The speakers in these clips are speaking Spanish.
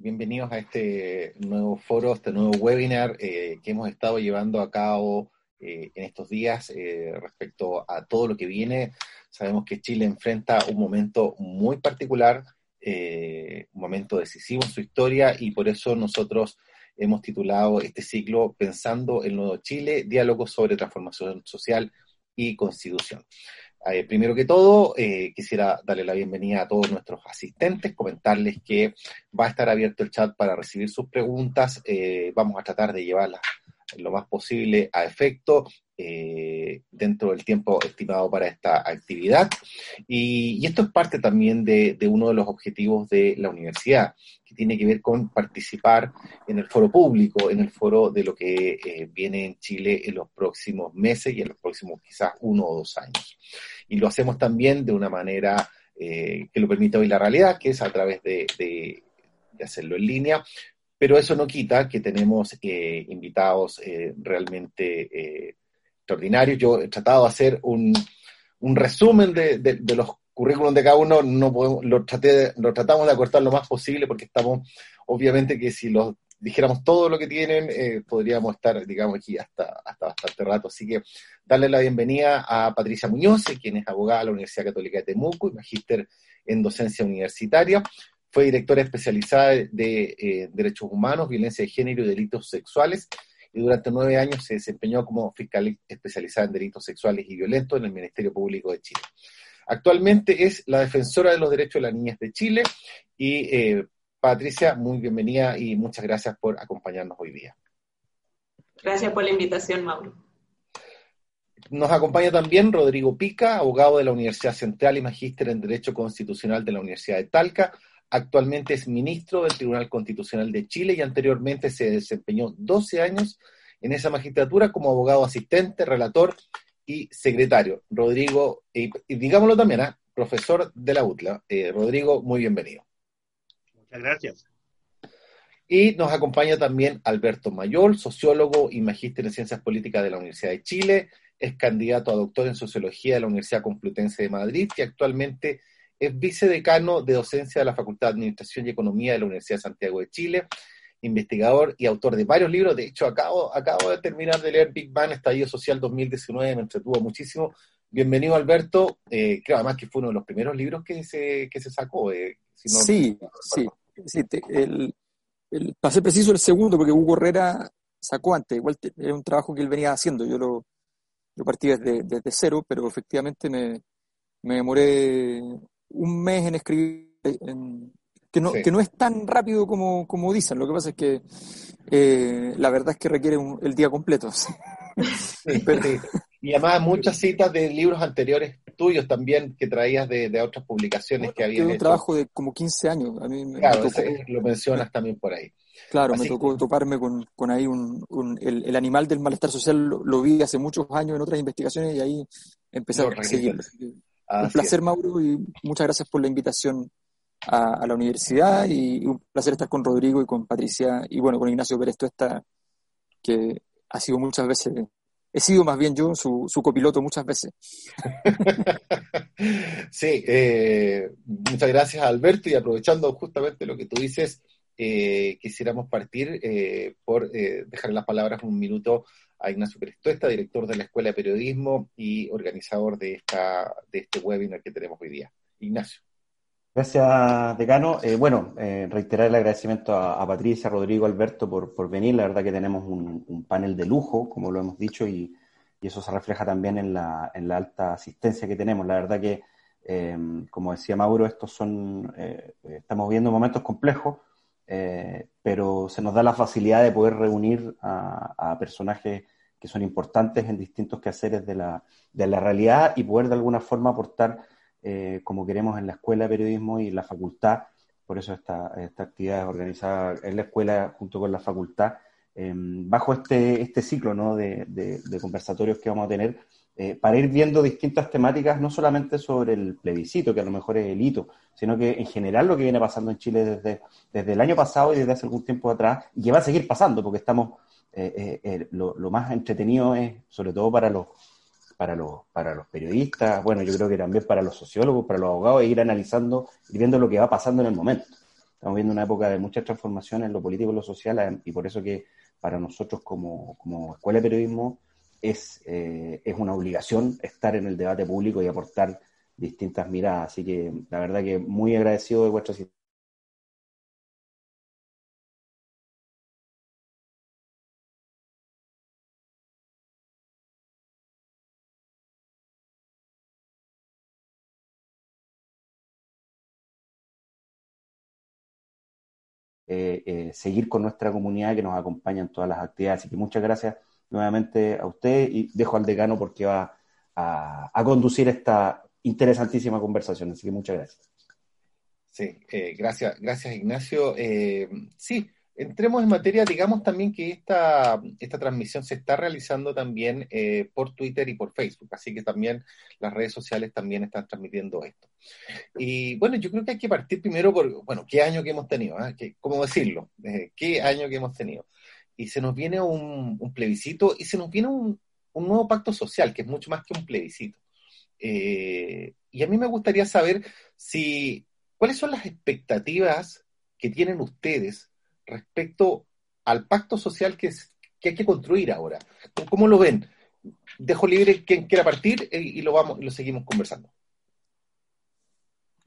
bienvenidos a este nuevo foro, este nuevo webinar eh, que hemos estado llevando a cabo eh, en estos días eh, respecto a todo lo que viene. Sabemos que Chile enfrenta un momento muy particular, un momento decisivo en su historia y por eso nosotros hemos titulado este ciclo Pensando el Nuevo Chile, diálogo sobre transformación social y constitución. Eh, primero que todo, eh, quisiera darle la bienvenida a todos nuestros asistentes, comentarles que va a estar abierto el chat para recibir sus preguntas. Eh, vamos a tratar de llevarlas lo más posible a efecto eh, dentro del tiempo estimado para esta actividad. Y, esto es parte también de, uno de los objetivos de la universidad, que tiene que ver con participar en el foro público, en el foro de lo que eh, viene en Chile en los próximos meses y en los próximos quizás uno o dos años. Y lo hacemos también de una manera eh, que lo permite hoy la realidad, que es a través de, de hacerlo en línea, pero eso no quita que tenemos eh, invitados eh, realmente eh, extraordinarios. Yo he tratado de hacer un, resumen de, los currículums de cada uno, no podemos, lo, traté, lo tratamos de acortar lo más posible porque estamos, obviamente que si los dijéramos todo lo que tienen, podríamos estar, digamos, aquí hasta, hasta bastante rato. Así que darle la bienvenida a Patricia Muñoz, quien es abogada de la Universidad Católica de Temuco y magíster en docencia universitaria. Fue directora especializada de eh, Derechos Humanos, Violencia de Género y Delitos Sexuales y durante nueve años se desempeñó como fiscal especializada en delitos sexuales y violentos en el Ministerio Público de Chile. Actualmente es la defensora de los derechos de las niñas de Chile y eh, Patricia, muy bienvenida y muchas gracias por acompañarnos hoy día. Gracias por la invitación, Mauro. Nos acompaña también Rodrigo Pica, abogado de la Universidad Central y magíster en Derecho Constitucional de la Universidad de Talca, Actualmente es ministro del Tribunal Constitucional de Chile y anteriormente se desempeñó 12 años en esa magistratura como abogado asistente, relator y secretario. Rodrigo, y, digámoslo también, ¿ah? profesor de la UTLA. Eh, Rodrigo, muy bienvenido. Muchas gracias. Y nos acompaña también Alberto Mayor, sociólogo y magíster en Ciencias Políticas de la Universidad de Chile, es candidato a doctor en Sociología de la Universidad Complutense de Madrid y actualmente es vicedecano de docencia de la Facultad de Administración y Economía de la Universidad de Santiago de Chile, investigador y autor de varios libros. De hecho, acabo, acabo de terminar de leer Big Bang, Estallido Social 2019, me entretuvo muchísimo. Bienvenido, Alberto. Eh, creo además que fue uno de los primeros libros que se, que se sacó. Eh, sí, sí, sí. el, para ser preciso, el segundo, porque Hugo Herrera sacó antes. Igual era un trabajo que él venía haciendo. Yo lo, lo partí desde, desde cero, pero efectivamente me, me demoré un mes en escribir, que, no, que no es tan rápido como, como dicen. Lo que pasa es que eh, la verdad es que requiere el día completo. Y además muchas citas de libros anteriores tuyos también que traías de, otras publicaciones que había. un trabajo de como 15 años. A mí claro, lo mencionas también por ahí. Claro, me tocó toparme con, con ahí un, el, animal del malestar social, lo, vi hace muchos años en otras investigaciones y ahí empecé a un placer, Mauro, y muchas gracias por la invitación a, la universidad y un placer estar con Rodrigo y con Patricia y bueno, con Ignacio Pérez Tuesta, que ha sido muchas veces, he sido más bien yo su, su copiloto muchas veces. sí, eh, muchas gracias Alberto y aprovechando justamente lo que tú dices, eh, quisiéramos partir eh, por dejar las palabras un minuto a Ignacio Tuesta, director de la Escuela de Periodismo y organizador de, esta, de este webinar que tenemos hoy día. Ignacio. Gracias, decano. Eh, bueno, eh, reiterar el agradecimiento a, Patricia, Rodrigo, Alberto por, por, venir. La verdad que tenemos un, panel de lujo, como lo hemos dicho, y, eso se refleja también en la, en la, alta asistencia que tenemos. La verdad que, eh, como decía Mauro, estos son, estamos viviendo momentos complejos, eh, pero se nos da la facilidad de poder reunir a, personajes que son importantes en distintos quehaceres de la, de la realidad y poder de alguna forma aportar eh, como queremos en la escuela de periodismo y la facultad. Por eso esta, esta actividad es organizada en la escuela junto con la facultad, em, bajo este, este ciclo ¿no? de conversatorios que vamos a tener eh, para ir viendo distintas temáticas, no solamente sobre el plebiscito, que a lo mejor es el hito, sino que en general lo que viene pasando en Chile desde, desde el año pasado y desde hace algún tiempo atrás, y que va a seguir pasando, porque estamos, eh, eh, lo, más entretenido es, sobre todo para los, para, los, para los periodistas, bueno, yo creo que también para los sociólogos, para los abogados, ir analizando y viendo lo que va pasando en el momento. estamos viendo una época de muchas transformaciones en lo político y lo social, y por eso que para nosotros como, como Escuela de Periodismo es, eh, es una obligación estar en el debate público y aportar distintas miradas. Así que la verdad que muy agradecido de vuestra asistencia Eh, eh, seguir con nuestra comunidad que nos acompaña en todas las actividades. Así que muchas gracias nuevamente a usted y dejo al decano porque va a, conducir esta interesantísima conversación. Así que muchas gracias. Sí, eh, gracias, gracias Ignacio. sí, entremos en materia, digamos también que esta, esta transmisión se está realizando también eh, por Twitter y por Facebook, así que también las redes sociales también están transmitiendo esto. Y bueno, yo creo que hay que partir primero por, bueno, qué año que hemos tenido, ¿ah? ¿cómo decirlo? Eh, ¿Qué año que hemos tenido? Y se nos viene un, plebiscito y se nos viene un, nuevo pacto social, que es mucho más que un plebiscito. Eh, y a mí me gustaría saber si, ¿cuáles son las expectativas que tienen ustedes respecto al pacto social que, hay que construir ahora. ¿Cómo lo ven? Dejo libre quien quiera partir eh, y, lo vamos lo seguimos conversando.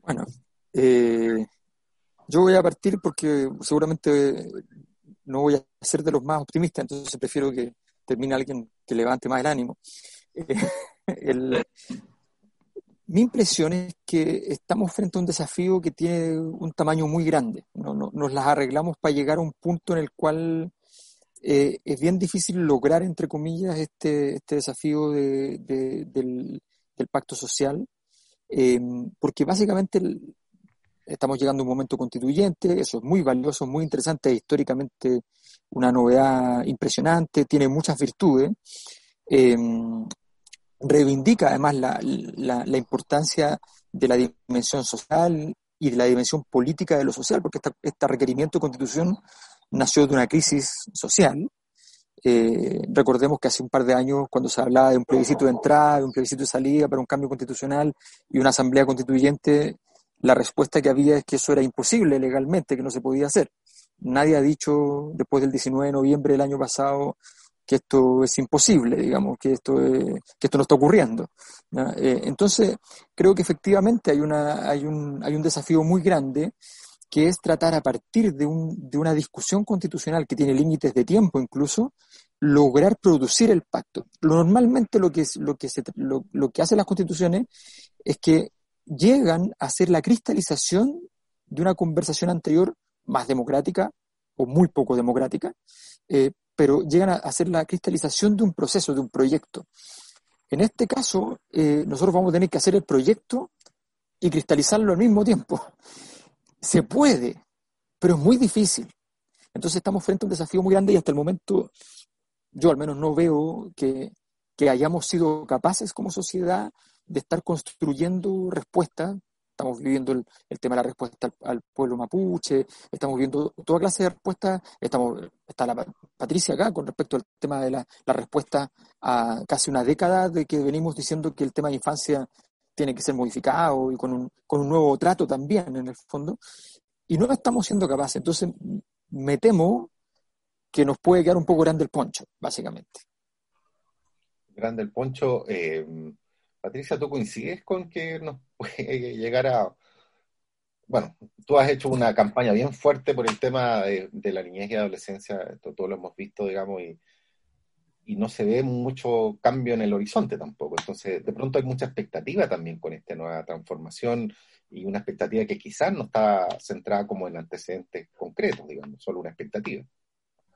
Bueno, eh, yo voy a partir porque seguramente no voy a ser de los más optimistas, entonces prefiero que termine alguien que levante más el ánimo. el, mi impresión es que estamos frente a un desafío que tiene un tamaño muy grande. ¿no? nos las arreglamos para llegar a un punto en el cual eh, es bien difícil lograr, entre comillas, este, este desafío del, pacto social, em, porque básicamente estamos llegando a un momento constituyente, eso es muy valioso, muy interesante, históricamente una novedad impresionante, tiene muchas virtudes. Em, reivindica además la, la, importancia de la dimensión social y de la dimensión política de lo social, porque este requerimiento de constitución nació de una crisis social. Eh, recordemos que hace un par de años, cuando se hablaba de un plebiscito de entrada, de un plebiscito de salida para un cambio constitucional y una asamblea constituyente, la respuesta que había es que eso era imposible legalmente, que no se podía hacer. Nadie ha dicho después del 19 de noviembre del año pasado que esto es imposible, digamos, que esto, que esto no está ocurriendo. Eh, entonces, creo que efectivamente hay, una, hay, un, hay un desafío muy grande que es tratar a partir de, un, de una discusión constitucional que tiene límites de tiempo incluso, lograr producir el pacto. Normalmente lo que, lo que, se, lo, lo que hacen las constituciones es que llegan a ser la cristalización de una conversación anterior más democrática o muy poco democrática, eh, pero llegan a hacer la cristalización de un proceso, de un proyecto. En este caso, eh, nosotros vamos a tener que hacer el proyecto y cristalizarlo al mismo tiempo. Se puede, pero es muy difícil. Entonces estamos frente a un desafío muy grande y hasta el momento yo al menos no veo que, que hayamos sido capaces como sociedad de estar construyendo respuestas estamos viviendo el, tema de la respuesta al, pueblo mapuche, estamos viendo toda clase de respuestas, estamos, está la Patricia acá con respecto al tema de la, respuesta a casi una década de que venimos diciendo que el tema de infancia tiene que ser modificado y con un, con un nuevo trato también en el fondo, y no estamos siendo capaces. Entonces, me temo que nos puede quedar un poco grande el poncho, básicamente. Grande el poncho. Eh, Patricia, ¿tú coincides con que nos puede llegar a... Bueno, tú has hecho una campaña bien fuerte por el tema de, la niñez y adolescencia, esto todo lo hemos visto, digamos, y, y no se ve mucho cambio en el horizonte tampoco. Entonces, de pronto hay mucha expectativa también con esta nueva transformación y una expectativa que quizás no está centrada como en antecedentes concretos, digamos, solo una expectativa.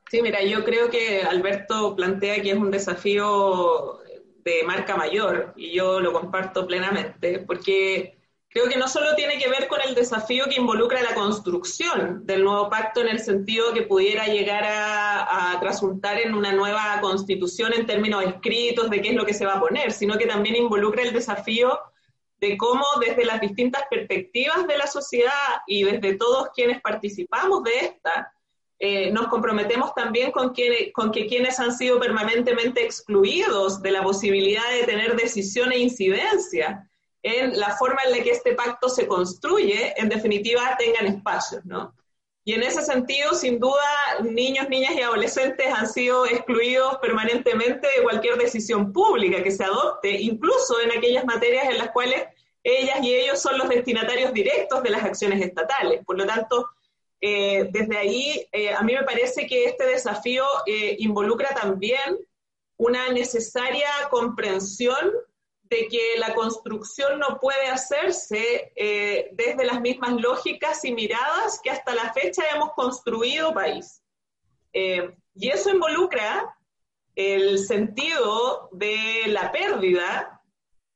Sí, mira, yo creo que Alberto plantea que es un desafío de marca mayor y yo lo comparto plenamente, porque creo que no solo tiene que ver con el desafío que involucra la construcción del nuevo pacto en el sentido que pudiera llegar a, a resultar en una nueva constitución en términos escritos de qué es lo que se va a poner, sino que también involucra el desafío de cómo desde las distintas perspectivas de la sociedad y desde todos quienes participamos de esta, eh, nos comprometemos también con que, con que quienes han sido permanentemente excluidos de la posibilidad de tener decisión e incidencia en la forma en la que este pacto se construye, en definitiva, tengan espacios, ¿no? Y en ese sentido, sin duda, niños, niñas y adolescentes han sido excluidos permanentemente de cualquier decisión pública que se adopte, incluso en aquellas materias en las cuales ellas y ellos son los destinatarios directos de las acciones estatales. Por lo tanto, eh, desde ahí, eh, a mí me parece que este desafío eh, involucra también una necesaria comprensión de que la construcción no puede hacerse desde las mismas lógicas y miradas que hasta la fecha hemos construido país. Y eso involucra el sentido de la pérdida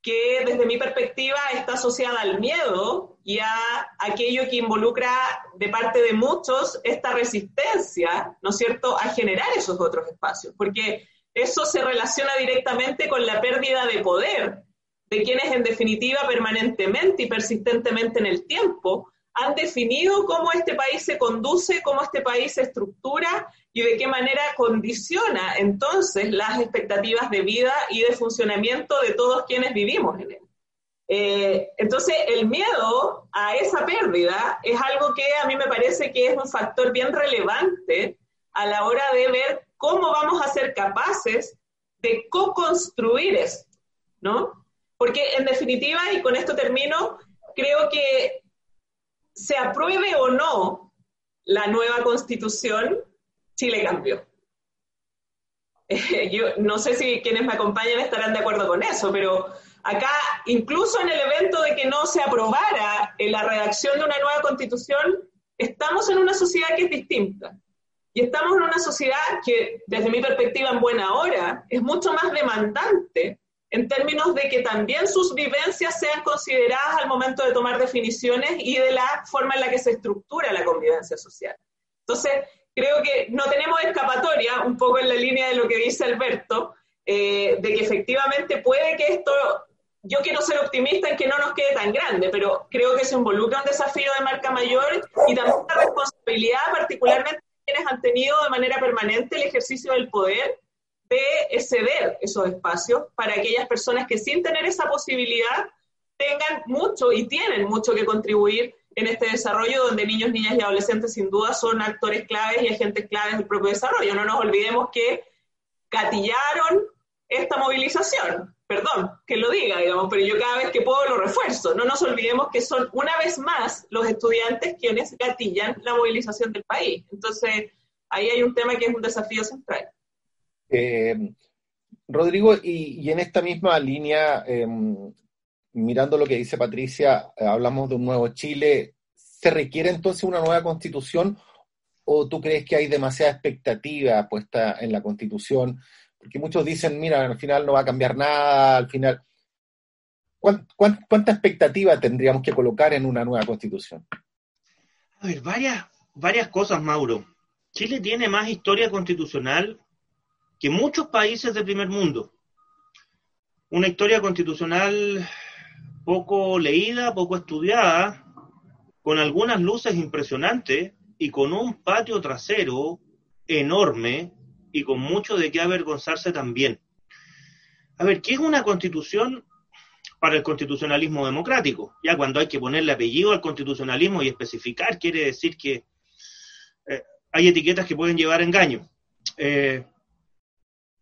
que desde mi perspectiva está asociada al miedo y a aquello que involucra de parte de muchos esta resistencia, ¿no es cierto?, a generar esos otros espacios, porque eso se relaciona directamente con la pérdida de poder de quienes en definitiva permanentemente y persistentemente en el tiempo han definido cómo este país se conduce, cómo este país se estructura y de qué manera condiciona entonces las expectativas de vida y de funcionamiento de todos quienes vivimos en él. Eh, entonces, el miedo a esa pérdida es algo que a mí me parece que es un factor bien relevante a la hora de ver cómo vamos a ser capaces de co-construir esto, ¿no? Porque en definitiva, y con esto termino, creo que se apruebe o no la nueva constitución, Chile cambió. Yo no sé si quienes me acompañan estarán de acuerdo con eso, pero acá, incluso en el evento de que no se aprobara la redacción de una nueva constitución, estamos en una sociedad que es distinta. Y estamos en una sociedad que, desde mi perspectiva en buena hora, es mucho más demandante en términos de que también sus vivencias sean consideradas al momento de tomar definiciones y de la forma en la que se estructura la convivencia social. Entonces, creo que no tenemos escapatoria, un poco en la línea de lo que dice Alberto, eh, de que efectivamente puede que esto, yo quiero ser optimista en que no nos quede tan grande, pero creo que se involucra un desafío de marca mayor y también una responsabilidad particularmente quienes han tenido de manera permanente el ejercicio del poder de exceder esos espacios para aquellas personas que sin tener esa posibilidad tengan mucho y tienen mucho que contribuir en este desarrollo donde niños, niñas y adolescentes sin duda son actores claves y agentes claves del propio desarrollo. No nos olvidemos que gatillaron esta movilización, perdón que lo diga, digamos, pero yo cada vez que puedo lo refuerzo. No nos olvidemos que son una vez más los estudiantes quienes gatillan la movilización del país. Entonces, ahí hay un tema que es un desafío central. Eh, Rodrigo, y, en esta misma línea, em, mirando lo que dice Patricia, eh, hablamos de un nuevo Chile. ¿Se requiere entonces una nueva constitución o tú crees que hay demasiada expectativa puesta en la constitución? Porque muchos dicen, mira, al final no va a cambiar nada, al final... cuánta expectativa tendríamos que colocar en una nueva constitución? A ver, varias, varias cosas, Mauro. Chile tiene más historia constitucional que muchos países del primer mundo. Una historia constitucional poco leída, poco estudiada, con algunas luces impresionantes y con un patio trasero enorme y con mucho de qué avergonzarse también. A ver, ¿qué es una constitución para el constitucionalismo democrático? Ya cuando hay que ponerle apellido al constitucionalismo y especificar, quiere decir que eh, hay etiquetas que pueden llevar engaño. Eh,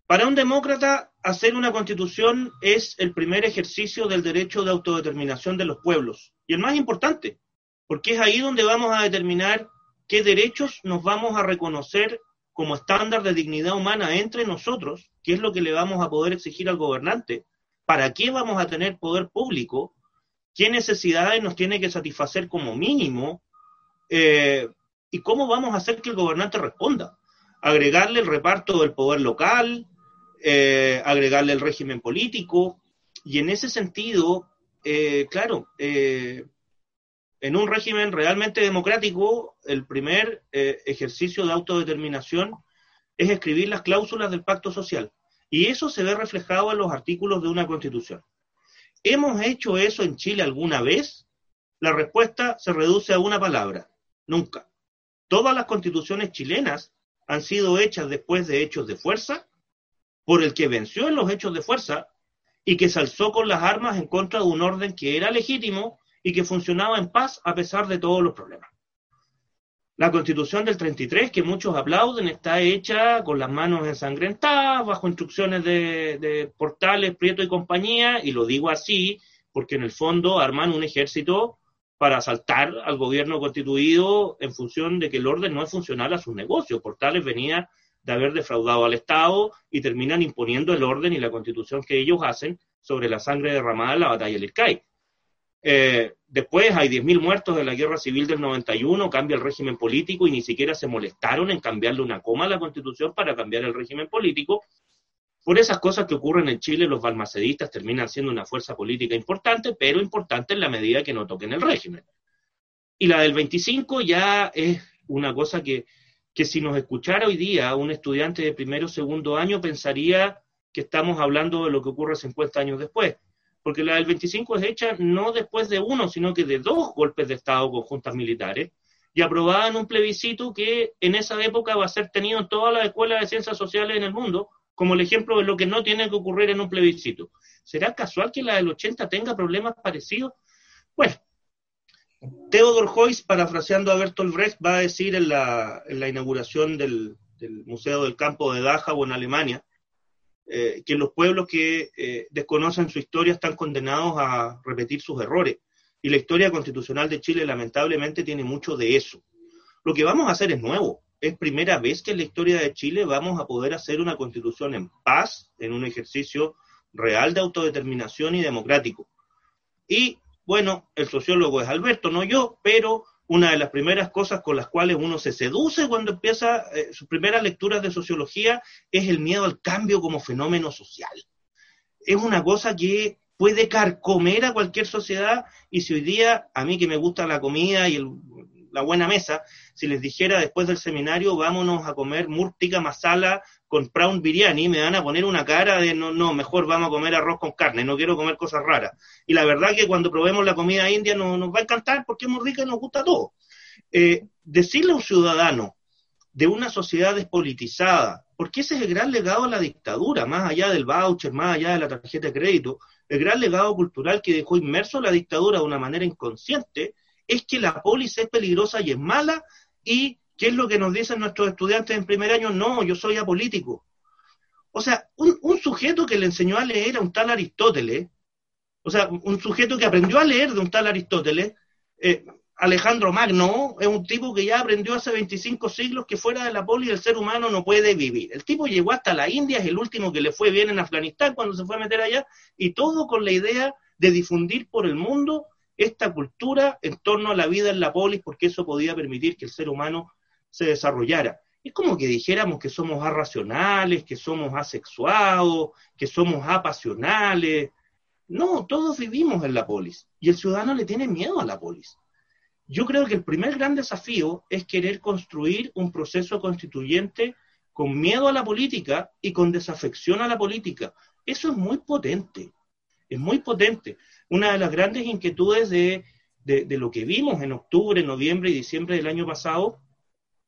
para un demócrata, hacer una constitución es el primer ejercicio del derecho de autodeterminación de los pueblos y el más importante, porque es ahí donde vamos a determinar qué derechos nos vamos a reconocer como estándar de dignidad humana entre nosotros, qué es lo que le vamos a poder exigir al gobernante, para qué vamos a tener poder público, qué necesidades nos tiene que satisfacer como mínimo eh, y cómo vamos a hacer que el gobernante responda. Agregarle el reparto del poder local, eh, agregarle el régimen político, y en ese sentido, eh, claro, eh, en un régimen realmente democrático, el primer ejercicio de autodeterminación es escribir las cláusulas del pacto social, y eso se ve reflejado en los artículos de una constitución. ¿Hemos hecho eso en Chile alguna vez? La respuesta se reduce a una palabra, nunca. Todas las constituciones chilenas han sido hechas después de hechos de fuerza por el que venció en los hechos de fuerza y que se alzó con las armas en contra de un orden que era legítimo y que funcionaba en paz a pesar de todos los problemas. La constitución del 33, que muchos aplauden, está hecha con las manos ensangrentadas, bajo instrucciones de, Portales, Prieto y compañía, y lo digo así porque en el fondo arman un ejército para asaltar al gobierno constituido en función de que el orden no es funcional a sus negocios. Portales venía de haber defraudado al Estado y terminan imponiendo el orden y la constitución que ellos hacen sobre la sangre derramada en la batalla del Ircay. Eh, después hay 10.000 muertos de la guerra civil del 91, cambia el régimen político y ni siquiera se molestaron en cambiarle una coma a la constitución para cambiar el régimen político. Por esas cosas que ocurren en Chile, los balmacedistas terminan siendo una fuerza política importante, pero importante en la medida que no toquen el régimen. Y la del 25 ya es una cosa que, que si nos escuchara hoy día un estudiante de primero o segundo año pensaría que estamos hablando de lo que ocurre 50 años después porque la del 25 es hecha no después de uno, sino que de dos golpes de Estado con juntas militares, y aprobada en un plebiscito que en esa época va a ser tenido en todas las escuelas de ciencias sociales en el mundo, como el ejemplo de lo que no tiene que ocurrir en un plebiscito. ¿Será casual que la del 80 tenga problemas parecidos? Bueno, Theodor Heuss, parafraseando a Bertolt Brecht, va a decir en la, inauguración del, del Museo del Campo de Dachau en Alemania, eh, que los pueblos que eh, desconocen su historia están condenados a repetir sus errores. Y la historia constitucional de Chile lamentablemente tiene mucho de eso. Lo que vamos a hacer es nuevo. Es primera vez que en la historia de Chile vamos a poder hacer una constitución en paz, en un ejercicio real de autodeterminación y democrático. Y bueno, el sociólogo es Alberto, no yo, pero una de las primeras cosas con las cuales uno se seduce cuando empieza eh, sus primeras lecturas de sociología es el miedo al cambio como fenómeno social. Es una cosa que puede carcomer a cualquier sociedad y si hoy día, a mí que me gusta la comida y la buena mesa, si les dijera después del seminario vámonos a comer murtica masala con prawn biryani, me van a poner una cara de no, no, mejor vamos a comer arroz con carne, no quiero comer cosas raras. Y la verdad que cuando probemos la comida india nos, nos va a encantar porque es muy rica y nos gusta todo. Eh, decirle a un ciudadano de una sociedad despolitizada, porque ese es el gran legado de la dictadura, más allá del voucher, más allá de la tarjeta de crédito, el gran legado cultural que dejó inmerso la dictadura de una manera inconsciente, es que la polis es peligrosa y es mala y ¿Qué es lo que nos dicen nuestros estudiantes en primer año? No, yo soy apolítico. O sea, un, sujeto que le enseñó a leer a un tal Aristóteles, o sea, un sujeto que aprendió a leer de un tal Aristóteles, eh, Alejandro Magno, es un tipo que ya aprendió hace 25 siglos que fuera de la poli el ser humano no puede vivir. El tipo llegó hasta la India, es el último que le fue bien en Afganistán cuando se fue a meter allá, y todo con la idea de difundir por el mundo esta cultura en torno a la vida en la polis, porque eso podía permitir que el ser humano se desarrollara. Es como que dijéramos que somos arracionales, que somos asexuados, que somos apasionales. No, todos vivimos en la polis y el ciudadano le tiene miedo a la polis. Yo creo que el primer gran desafío es querer construir un proceso constituyente con miedo a la política y con desafección a la política. Eso es muy potente, es muy potente. Una de las grandes inquietudes de, de lo que vimos en octubre, noviembre y diciembre del año pasado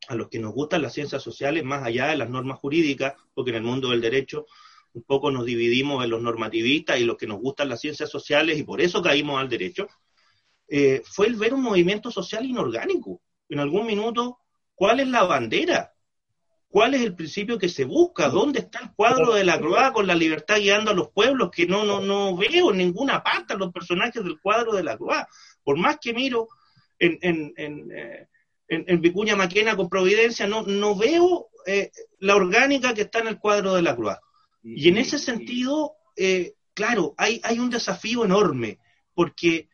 a los que nos gustan las ciencias sociales más allá de las normas jurídicas, porque en el mundo del derecho un poco nos dividimos en los normativistas y los que nos gustan las ciencias sociales y por eso caímos al derecho, eh, fue el ver un movimiento social inorgánico. En algún minuto, ¿cuál es la bandera? ¿Cuál es el principio que se busca? ¿Dónde está el cuadro de la Croix con la libertad guiando a los pueblos? Que no, no, no veo en ninguna parte a los personajes del cuadro de la Croix. Por más que miro en, en, eh, en, Vicuña Maquena con Providencia, no, no veo eh, la orgánica que está en el cuadro de la Cruz. Y en ese sentido, eh, claro, hay, hay un desafío enorme, porque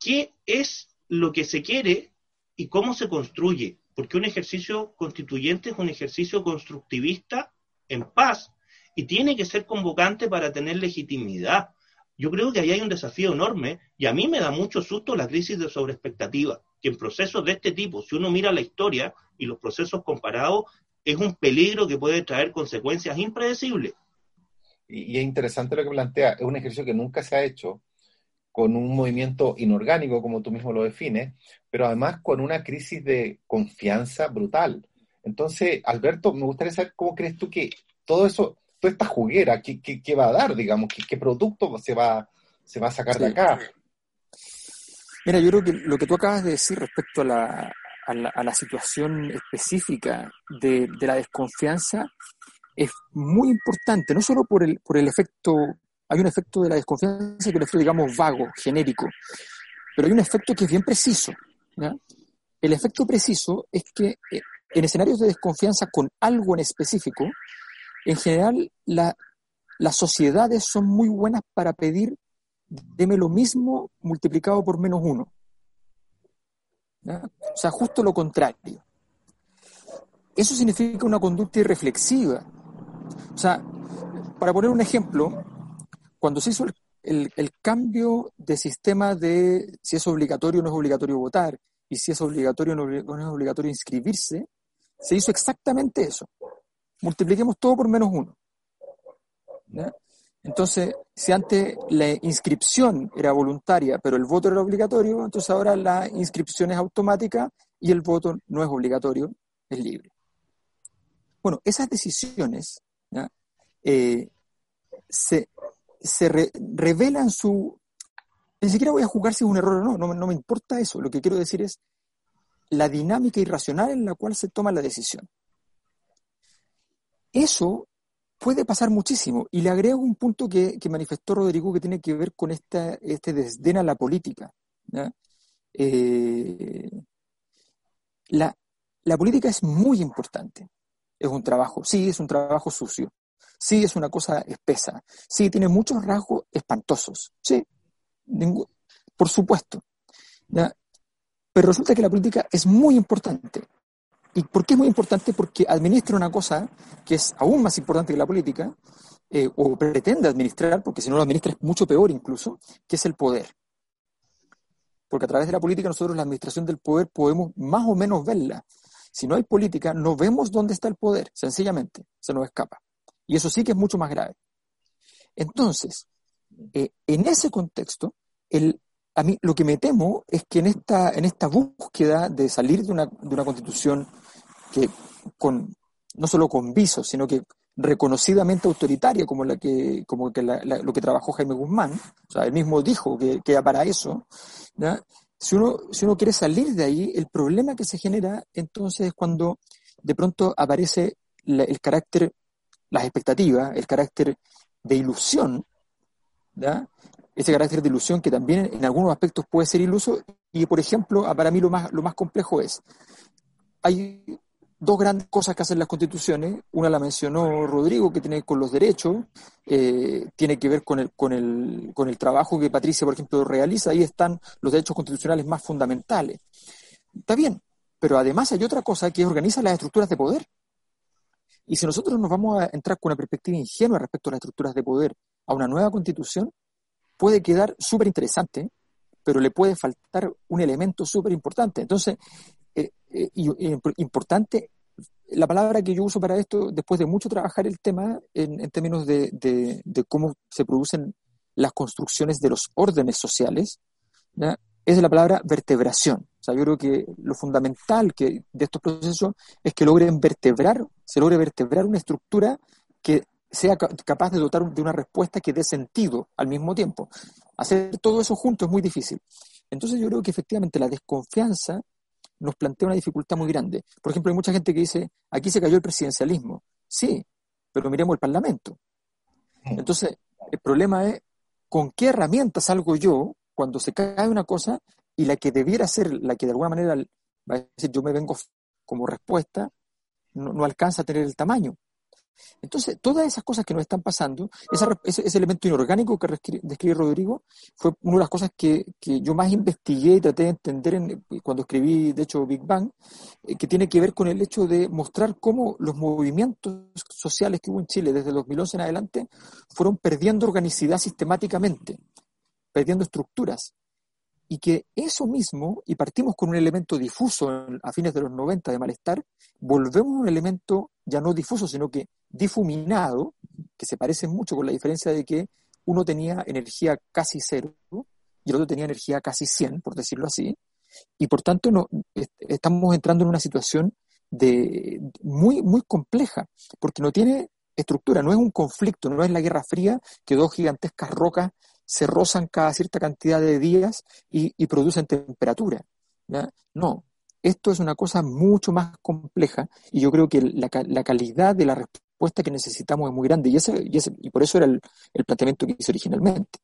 ¿qué es lo que se quiere y cómo se construye? Porque un ejercicio constituyente es un ejercicio constructivista en paz y tiene que ser convocante para tener legitimidad. Yo creo que ahí hay un desafío enorme y a mí me da mucho susto la crisis de sobreexpectativa que en procesos de este tipo, si uno mira la historia y los procesos comparados, es un peligro que puede traer consecuencias impredecibles. Y, es interesante lo que plantea, es un ejercicio que nunca se ha hecho con un movimiento inorgánico, como tú mismo lo defines, pero además con una crisis de confianza brutal. Entonces, Alberto, me gustaría saber cómo crees tú que todo eso, toda esta juguera, ¿qué, qué, va a dar, digamos? ¿Qué, qué producto se va, se va a sacar de acá? Mira, yo creo que lo que tú acabas de decir respecto a la, a, la, situación específica de, la desconfianza es muy importante, no solo por el, por el efecto, hay un efecto de la desconfianza que es un efecto, digamos, vago, genérico, pero hay un efecto que es bien preciso. El efecto preciso es que eh, en escenarios de desconfianza con algo en específico, en general las sociedades son muy buenas para pedir deme lo mismo multiplicado por menos uno. O sea, justo lo contrario. Eso significa una conducta irreflexiva. O sea, para poner un ejemplo, cuando se hizo el, cambio de sistema de si es obligatorio o no es obligatorio votar y si es obligatorio o no es obligatorio inscribirse, se hizo exactamente eso. Multipliquemos todo por menos uno. Entonces, si antes la inscripción era voluntaria, pero el voto era obligatorio, entonces ahora la inscripción es automática y el voto no es obligatorio, es libre. Bueno, esas decisiones eh, se, revelan su... Ni siquiera voy a juzgar si es un error o no, no me importa eso. Lo que quiero decir es la dinámica irracional en la cual se toma la decisión. Eso puede pasar muchísimo. Y le agrego un punto que, manifestó Rodrigo que tiene que ver con esta, este desdén a la política. Eh, la, la política es muy importante. Es un trabajo, sí, es un trabajo sucio. Sí, es una cosa espesa. Sí, tiene muchos rasgos espantosos. Sí, por supuesto. Pero resulta que la política es muy importante. ¿Y por qué es muy importante? Porque administra una cosa que es aún más importante que la política, eh, o pretende administrar, porque si no lo administra es mucho peor incluso, que es el poder. Porque a través de la política nosotros la administración del poder podemos más o menos verla. Si no hay política, no vemos dónde está el poder, sencillamente, se nos escapa. Y eso sí que es mucho más grave. Entonces, eh, en ese contexto, el, a mí lo que me temo es que en esta, en esta búsqueda de salir de una, de una constitución que con, no solo con visos, sino que reconocidamente autoritaria como la que como que lo que trabajó Jaime Guzmán, o sea, él mismo dijo que, que era para eso, Si, uno, si uno quiere salir de ahí, el problema que se genera entonces es cuando de pronto aparece el carácter, las expectativas, el carácter de ilusión, ese carácter de ilusión que también en algunos aspectos puede ser iluso y, por ejemplo, para mí lo más, lo más complejo es, hay dos grandes cosas que hacen las constituciones, una la mencionó Rodrigo, que tiene que ver con los derechos, eh, tiene que ver con el, con, el, con el trabajo que Patricia, por ejemplo, realiza, ahí están los derechos constitucionales más fundamentales. Está bien, pero además hay otra cosa que organiza las estructuras de poder. Y si nosotros nos vamos a entrar con una perspectiva ingenua respecto a las estructuras de poder a una nueva constitución, puede quedar súper interesante, pero le puede faltar un elemento súper importante. Entonces, eh, eh, importante, la palabra que yo uso para esto, después de mucho trabajar el tema en, términos de, cómo se producen las construcciones de los órdenes sociales, es la palabra vertebración. O sea, yo creo que lo fundamental que, de estos procesos es que logren vertebrar, se logre vertebrar una estructura que sea capaz de dotar de una respuesta que dé sentido al mismo tiempo. Hacer todo eso junto es muy difícil. Entonces yo creo que efectivamente la desconfianza nos plantea una dificultad muy grande. Por ejemplo, hay mucha gente que dice, aquí se cayó el presidencialismo. Sí, pero miremos el Parlamento. Entonces, el problema es, ¿con qué herramientas salgo yo cuando se cae una cosa y la que debiera ser, la que de alguna manera va a decir yo me vengo como respuesta, no alcanza a tener el tamaño? Entonces, todas esas cosas que nos están pasando, ese, elemento inorgánico que describe Rodrigo, fue una de las cosas que, yo más investigué y traté de entender cuando escribí, de hecho, Big Bang, eh, que tiene que ver con el hecho de mostrar cómo los movimientos sociales que hubo en Chile desde 2011 en adelante fueron perdiendo organicidad sistemáticamente, perdiendo estructuras. Y que eso mismo, y partimos con un elemento difuso a fines de los 90 de malestar, volvemos a un elemento ya no difuso, sino que difuminado, que se parece mucho con la diferencia de que uno tenía energía casi cero y el otro tenía energía casi 100, por decirlo así, y por tanto no, estamos entrando en una situación de, muy, muy compleja, porque no tiene estructura, no es un conflicto, no es la Guerra Fría, que dos gigantescas rocas se rozan cada cierta cantidad de días y, producen temperatura. No, Esto es una cosa mucho más compleja y yo creo que la, la calidad de la respuesta que necesitamos es muy grande y, ese, y, ese, y por eso era el, planteamiento que hice originalmente.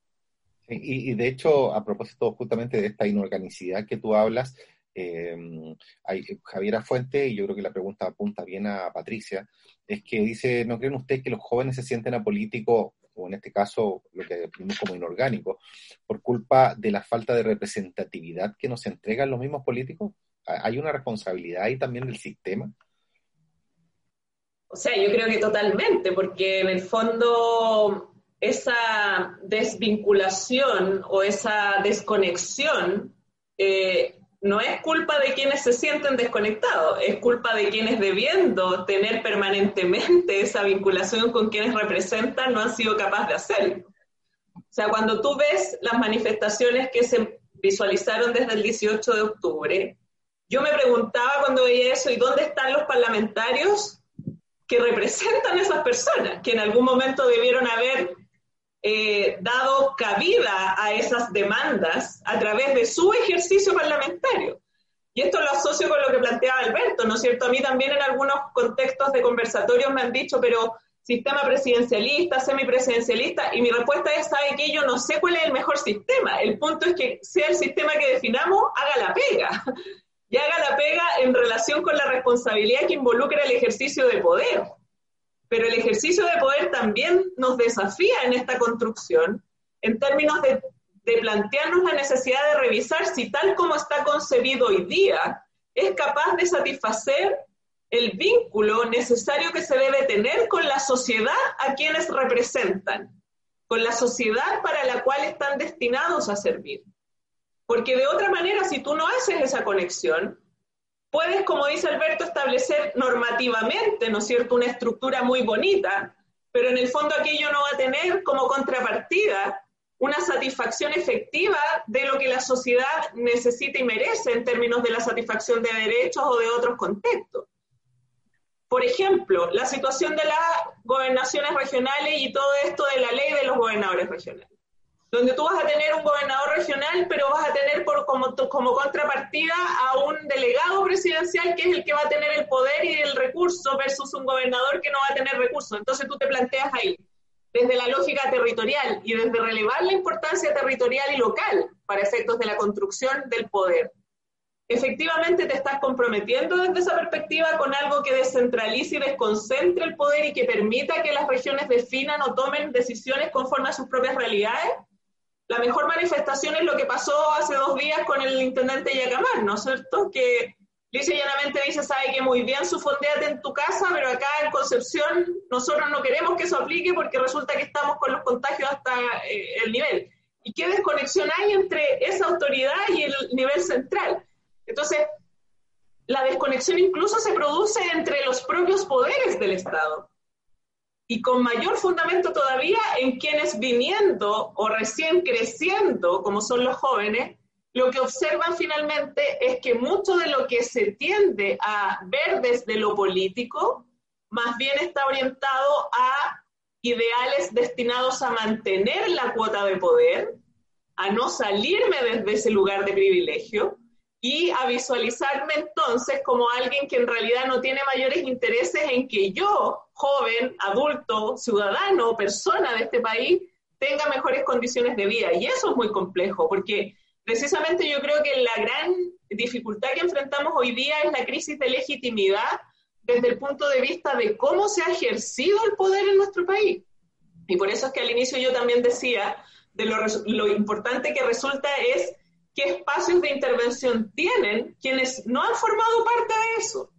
Y, y, de hecho, a propósito justamente de esta inorganicidad que tú hablas, eh, hay, Javiera Fuente, y yo creo que la pregunta apunta bien a Patricia, es que dice, ¿no creen ustedes que los jóvenes se sienten apolíticos, o en este caso lo que definimos como inorgánico, por culpa de la falta de representatividad que nos entregan los mismos políticos? ¿Hay una responsabilidad ahí también del sistema? O sea, yo creo que totalmente, porque en el fondo esa desvinculación o esa desconexión eh, no es culpa de quienes se sienten desconectados, es culpa de quienes debiendo tener permanentemente esa vinculación con quienes representan no han sido capaces de hacerlo. O sea, cuando tú ves las manifestaciones que se visualizaron desde el 18 de octubre, yo me preguntaba cuando veía eso, ¿y dónde están los parlamentarios que representan a esas personas, que en algún momento debieron haber eh, dado cabida a esas demandas a través de su ejercicio parlamentario. Y esto lo asocio con lo que planteaba Alberto, ¿no es cierto? A mí también en algunos contextos de conversatorios me han dicho, pero sistema presidencialista, semipresidencialista, y mi respuesta es, ¿sabe que Yo no sé cuál es el mejor sistema. El punto es que sea el sistema que definamos, haga la pega. Y haga la pega en relación con la responsabilidad que involucra el ejercicio de poder pero el ejercicio de poder también nos desafía en esta construcción en términos de, plantearnos la necesidad de revisar si tal como está concebido hoy día es capaz de satisfacer el vínculo necesario que se debe tener con la sociedad a quienes representan, con la sociedad para la cual están destinados a servir. Porque de otra manera, si tú no haces esa conexión, puedes, como dice Alberto, establecer normativamente, ¿no es cierto?, una estructura muy bonita, pero en el fondo aquello no va a tener como contrapartida una satisfacción efectiva de lo que la sociedad necesita y merece en términos de la satisfacción de derechos o de otros contextos. Por ejemplo, la situación de las gobernaciones regionales y todo esto de la ley de los gobernadores regionales donde tú vas a tener un gobernador regional, pero vas a tener por, como, como contrapartida a un delegado presidencial que es el que va a tener el poder y el recurso versus un gobernador que no va a tener recursos. Entonces tú te planteas ahí, desde la lógica territorial y desde relevar la importancia territorial y local para efectos de la construcción del poder. Efectivamente te estás comprometiendo desde esa perspectiva con algo que descentralice y desconcentre el poder y que permita que las regiones definan o tomen decisiones conforme a sus propias realidades la mejor manifestación es lo que pasó hace dos días con el intendente Yacamán, ¿no es cierto? Que dice llanamente dice, sabe que muy bien su fondeate en tu casa, pero acá en Concepción nosotros no queremos que eso aplique porque resulta que estamos con los contagios hasta eh, el nivel. ¿Y qué desconexión hay entre esa autoridad y el nivel central? Entonces, la desconexión incluso se produce entre los propios poderes del Estado y con mayor fundamento todavía en quienes viniendo o recién creciendo, como son los jóvenes, lo que observan finalmente es que mucho de lo que se tiende a ver desde lo político, más bien está orientado a ideales destinados a mantener la cuota de poder, a no salirme desde ese lugar de privilegio, y a visualizarme entonces como alguien que en realidad no tiene mayores intereses en que yo, joven, adulto, ciudadano, persona de este país, tenga mejores condiciones de vida. Y eso es muy complejo, porque precisamente yo creo que la gran dificultad que enfrentamos hoy día es la crisis de legitimidad desde el punto de vista de cómo se ha ejercido el poder en nuestro país. Y por eso es que al inicio yo también decía de lo, lo importante que resulta es qué espacios de intervención tienen quienes no han formado parte de eso.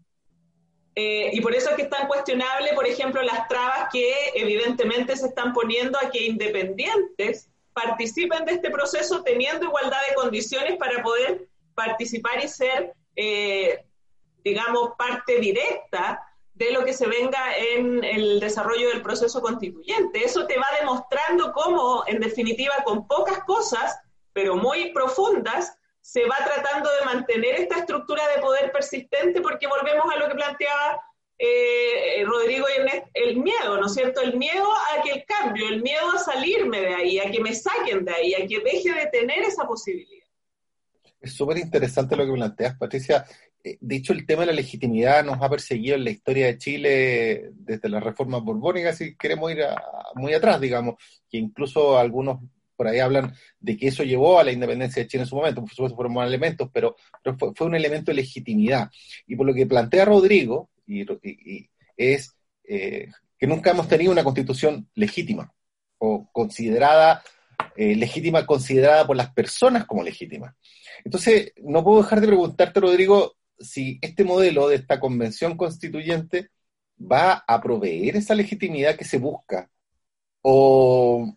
Eh, y por eso es que es tan cuestionable, por ejemplo, las trabas que evidentemente se están poniendo a que independientes participen de este proceso teniendo igualdad de condiciones para poder participar y ser, eh, digamos, parte directa de lo que se venga en el desarrollo del proceso constituyente. Eso te va demostrando cómo, en definitiva, con pocas cosas, pero muy profundas, se va tratando de mantener esta estructura de poder persistente porque volvemos a lo que planteaba eh, Rodrigo y Ernest, el miedo, ¿no es cierto? El miedo a que el cambio, el miedo a salirme de ahí, a que me saquen de ahí, a que deje de tener esa posibilidad. Es súper interesante lo que planteas, Patricia, eh, de hecho, el tema de la legitimidad nos ha perseguido en la historia de Chile desde la reforma borbónica, si queremos ir muy atrás, digamos, que incluso algunos por ahí hablan de que eso llevó a la independencia de Chile en su momento, por supuesto fueron elementos, pero, fue, un elemento de legitimidad. Y por lo que plantea Rodrigo, es eh, que nunca hemos tenido una constitución legítima, o considerada, eh, legítima, considerada por las personas como legítima. Entonces, no puedo dejar de preguntarte, Rodrigo, si este modelo de esta convención constituyente va a proveer esa legitimidad que se busca o,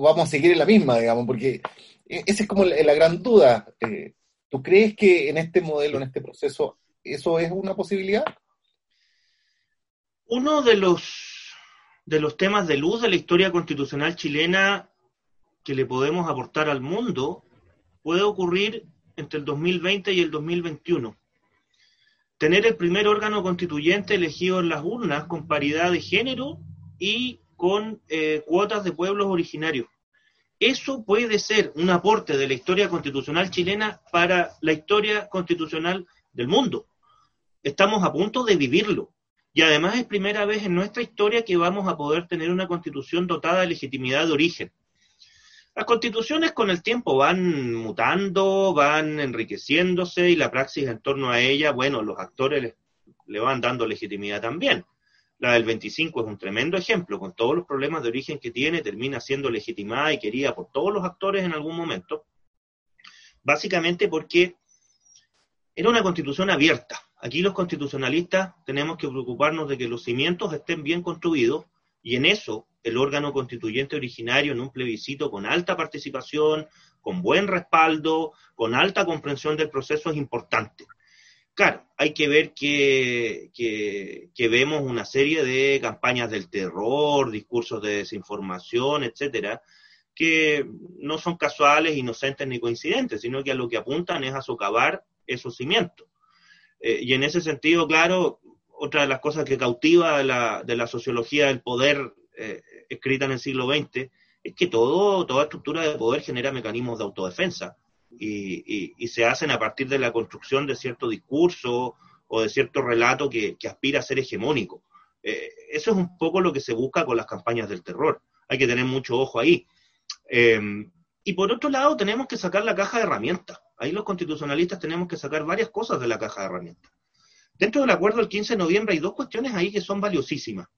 vamos a seguir en la misma, digamos, porque e, esa es como la, gran duda. Eh, ¿Tú crees que en este modelo, en este proceso, eso es una posibilidad? Uno de los, de los temas de luz de la historia constitucional chilena que le podemos aportar al mundo puede ocurrir entre el 2020 y el 2021. Tener el primer órgano constituyente elegido en las urnas con paridad de género y con eh, cuotas de pueblos originarios. Eso puede ser un aporte de la historia constitucional chilena para la historia constitucional del mundo. Estamos a punto de vivirlo. Y además es primera vez en nuestra historia que vamos a poder tener una constitución dotada de legitimidad de origen. Las constituciones con el tiempo van mutando, van enriqueciéndose y la praxis en torno a ella, bueno, los actores le, van dando legitimidad también. La del 25 es un tremendo ejemplo, con todos los problemas de origen que tiene, termina siendo legitimada y querida por todos los actores en algún momento, básicamente porque era una constitución abierta. Aquí los constitucionalistas tenemos que preocuparnos de que los cimientos estén bien construidos y en eso el órgano constituyente originario en un plebiscito con alta participación, con buen respaldo, con alta comprensión del proceso es importante. Claro, hay que ver que, que, vemos una serie de campañas del terror, discursos de desinformación, etcétera, que no son casuales, inocentes ni coincidentes, sino que a lo que apuntan es a socavar esos cimientos. Eh, y en ese sentido, claro, otra de las cosas que cautiva de la, de la sociología del poder eh, escrita en el siglo XX, es que todo, toda estructura de poder genera mecanismos de autodefensa y, se hacen a partir de la construcción de cierto discurso o de cierto relato que, aspira a ser hegemónico. Eh, eso es un poco lo que se busca con las campañas del terror. Hay que tener mucho ojo ahí. Em, y por otro lado, tenemos que sacar la caja de herramientas. Ahí los constitucionalistas tenemos que sacar varias cosas de la caja de herramientas. Dentro del acuerdo del 15 de noviembre hay dos cuestiones ahí que son valiosísimas,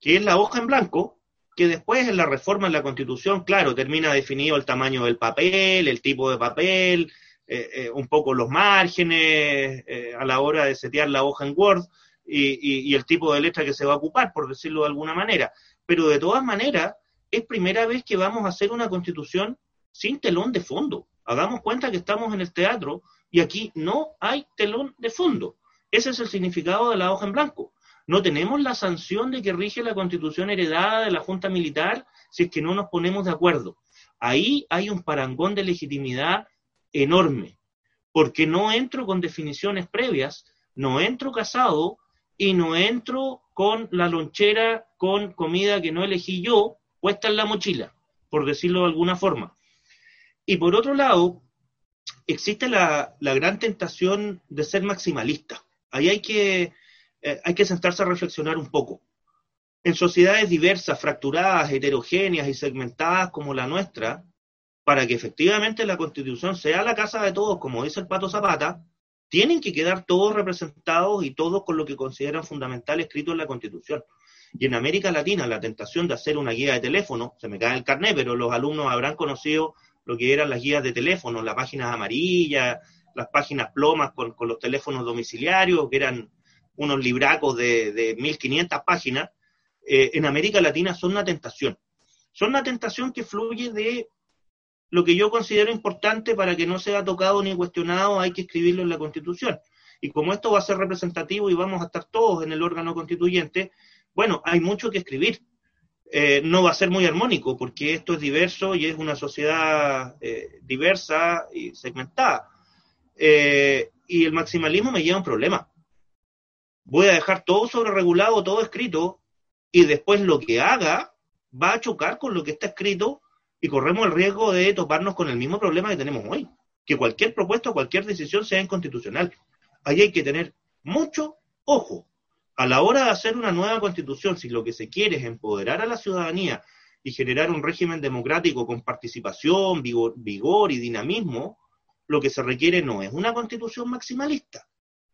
que es la hoja en blanco que después en la reforma en la Constitución, claro, termina definido el tamaño del papel, el tipo de papel, eh, eh, un poco los márgenes eh, a la hora de setear la hoja en Word y, el tipo de letra que se va a ocupar, por decirlo de alguna manera. Pero de todas maneras, es primera vez que vamos a hacer una Constitución sin telón de fondo. Hagamos cuenta que estamos en el teatro y aquí no hay telón de fondo. Ese es el significado de la hoja en blanco. No tenemos la sanción de que rige la constitución heredada de la Junta Militar si es que no nos ponemos de acuerdo. Ahí hay un parangón de legitimidad enorme, porque no entro con definiciones previas, no entro casado y no entro con la lonchera con comida que no elegí yo puesta en la mochila, por decirlo de alguna forma. Y por otro lado, existe la, la gran tentación de ser maximalista. Ahí hay que eh, hay que sentarse a reflexionar un poco. En sociedades diversas, fracturadas, heterogéneas y segmentadas como la nuestra, para que efectivamente la constitución sea la casa de todos, como dice el Pato Zapata, tienen que quedar todos representados y todos con lo que consideran fundamental escrito en la constitución. Y en América Latina, la tentación de hacer una guía de teléfono, se me cae el carnet, pero los alumnos habrán conocido lo que eran las guías de teléfono, las páginas amarillas, las páginas plomas con, con los teléfonos domiciliarios, que eran unos libracos de, de 1500 páginas, eh, en América Latina son una tentación. Son una tentación que fluye de lo que yo considero importante para que no sea tocado ni cuestionado, hay que escribirlo en la Constitución. Y como esto va a ser representativo y vamos a estar todos en el órgano constituyente, bueno, hay mucho que escribir. Eh, no va a ser muy armónico porque esto es diverso y es una sociedad eh, diversa y segmentada. y el maximalismo me lleva a un problema voy a dejar todo sobre regulado, todo escrito, y después lo que haga va a chocar con lo que está escrito y corremos el riesgo de toparnos con el mismo problema que tenemos hoy, que cualquier propuesta, cualquier decisión sea inconstitucional. Ahí hay que tener mucho ojo. A la hora de hacer una nueva constitución, si lo que se quiere es empoderar a la ciudadanía y generar un régimen democrático con participación, vigor y dinamismo, lo que se requiere no es una constitución maximalista.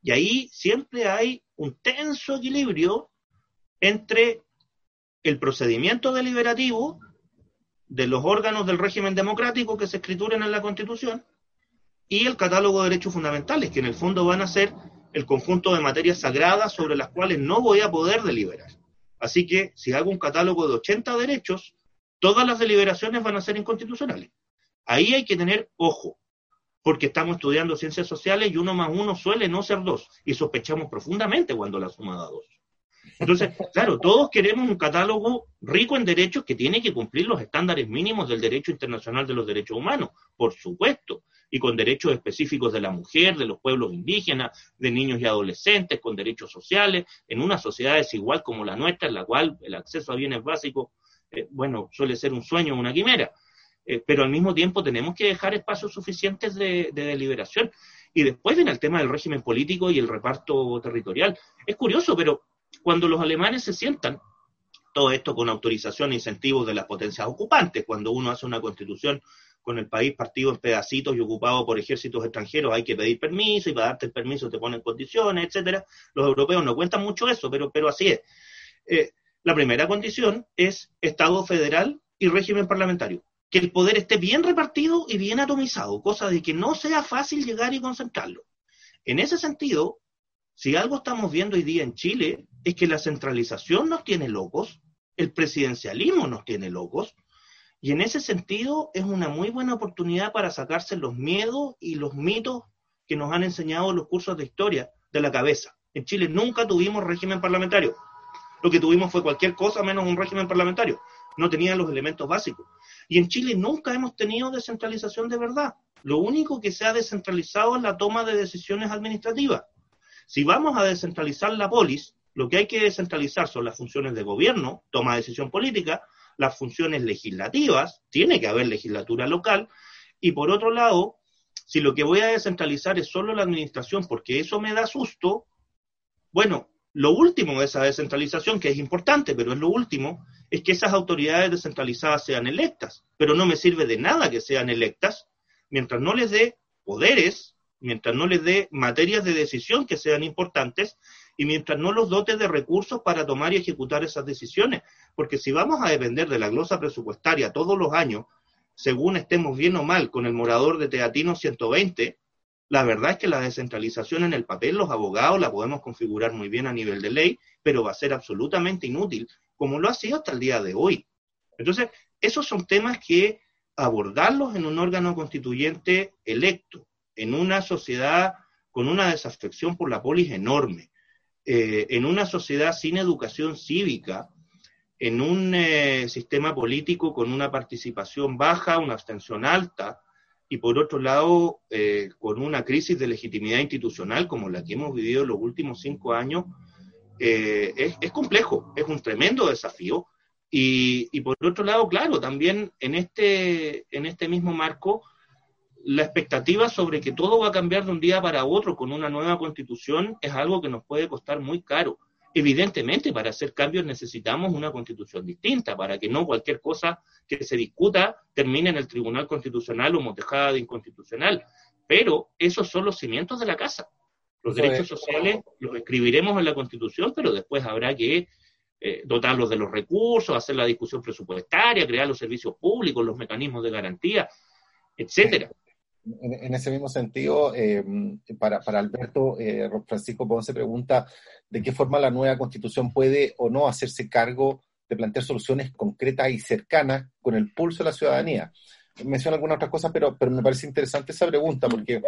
Y ahí siempre hay un tenso equilibrio entre el procedimiento deliberativo de los órganos del régimen democrático que se escrituran en la Constitución y el catálogo de derechos fundamentales, que en el fondo van a ser el conjunto de materias sagradas sobre las cuales no voy a poder deliberar. Así que si hago un catálogo de 80 derechos, todas las deliberaciones van a ser inconstitucionales. Ahí hay que tener ojo, porque estamos estudiando ciencias sociales y uno más uno suele no ser dos, y sospechamos profundamente cuando la suma da dos. Entonces, claro, todos queremos un catálogo rico en derechos que tiene que cumplir los estándares mínimos del derecho internacional de los derechos humanos, por supuesto, y con derechos específicos de la mujer, de los pueblos indígenas, de niños y adolescentes, con derechos sociales, en una sociedad desigual como la nuestra, en la cual el acceso a bienes básicos, eh, bueno, suele ser un sueño una quimera. Eh, pero al mismo tiempo tenemos que dejar espacios suficientes de, de deliberación. Y después viene el tema del régimen político y el reparto territorial. Es curioso, pero cuando los alemanes se sientan, todo esto con autorización e incentivos de las potencias ocupantes, cuando uno hace una constitución con el país partido en pedacitos y ocupado por ejércitos extranjeros, hay que pedir permiso y para darte el permiso te ponen condiciones, etcétera. Los europeos no cuentan mucho eso, pero, pero así es. Eh, la primera condición es Estado federal y régimen parlamentario. El poder esté bien repartido y bien atomizado, cosa de que no sea fácil llegar y concentrarlo. En ese sentido, si algo estamos viendo hoy día en Chile es que la centralización nos tiene locos, el presidencialismo nos tiene locos, y en ese sentido es una muy buena oportunidad para sacarse los miedos y los mitos que nos han enseñado los cursos de historia de la cabeza. En Chile nunca tuvimos régimen parlamentario. Lo que tuvimos fue cualquier cosa menos un régimen parlamentario. No tenía los elementos básicos. Y en Chile nunca hemos tenido descentralización de verdad. Lo único que se ha descentralizado es la toma de decisiones administrativas. Si vamos a descentralizar la polis, lo que hay que descentralizar son las funciones de gobierno, toma de decisión política, las funciones legislativas, tiene que haber legislatura local, y por otro lado, si lo que voy a descentralizar es solo la administración, porque eso me da susto, bueno, lo último de esa descentralización, que es importante, pero es lo último, es que esas autoridades descentralizadas sean electas, pero no me sirve de nada que sean electas mientras no les dé poderes mientras no les dé materias de decisión que sean importantes y mientras no los dote de recursos para tomar y ejecutar esas decisiones. Porque si vamos a depender de la glosa presupuestaria todos los años, según estemos bien o mal con el morador de Teatino 120, la verdad es que la descentralización en el papel, los abogados la podemos configurar muy bien a nivel de ley, pero va a ser absolutamente inútil, como lo ha sido hasta el día de hoy. Entonces, esos son temas que abordarlos en un órgano constituyente electo, en una sociedad con una desafección por la polis enorme, eh, en una sociedad sin educación cívica, en un eh, sistema político con una participación baja, una abstención alta, y por otro lado, eh, con una crisis de legitimidad institucional como la que hemos vivido en los últimos cinco años, es, es, complejo, es un tremendo desafío. Y, y, por otro lado, claro, también en este, en este mismo marco, la expectativa sobre que todo va a cambiar de un día para otro con una nueva constitución es algo que nos puede costar muy caro. Evidentemente, para hacer cambios necesitamos una constitución distinta, para que no cualquier cosa que se discuta termine en el Tribunal Constitucional o motejada de inconstitucional. Pero esos son los cimientos de la casa. Los derechos sociales los escribiremos en la Constitución, pero después habrá que eh, dotarlos de los recursos, hacer la discusión presupuestaria, crear los servicios públicos, los mecanismos de garantía, etcétera en, ese mismo sentido, eh, para, Alberto, eh, Francisco Ponce pregunta de qué forma la nueva constitución puede o no hacerse cargo de plantear soluciones concretas y cercanas con el pulso de la ciudadanía. Menciona algunas otras cosas, pero, pero me parece interesante esa pregunta, porque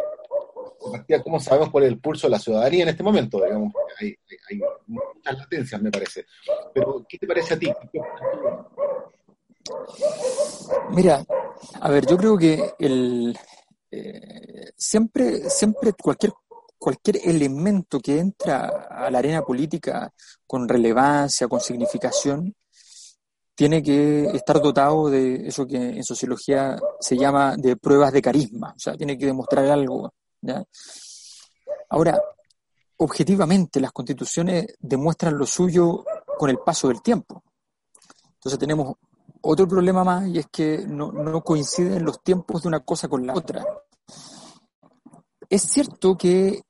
¿cómo sabemos cuál es el pulso de la ciudadanía en este momento? Digamos, hay, hay muchas latencias, me parece. Pero, ¿qué te parece a ti? Mira, a ver, yo creo que el, eh, siempre, siempre cualquier, cualquier elemento que entra a la arena política con relevancia, con significación, tiene que estar dotado de eso que en sociología se llama de pruebas de carisma, o sea, tiene que demostrar algo. Ahora, objetivamente las constituciones demuestran lo suyo con el paso del tiempo. Entonces tenemos otro problema más y es que no, coinciden los tiempos de una cosa con la otra. Es cierto que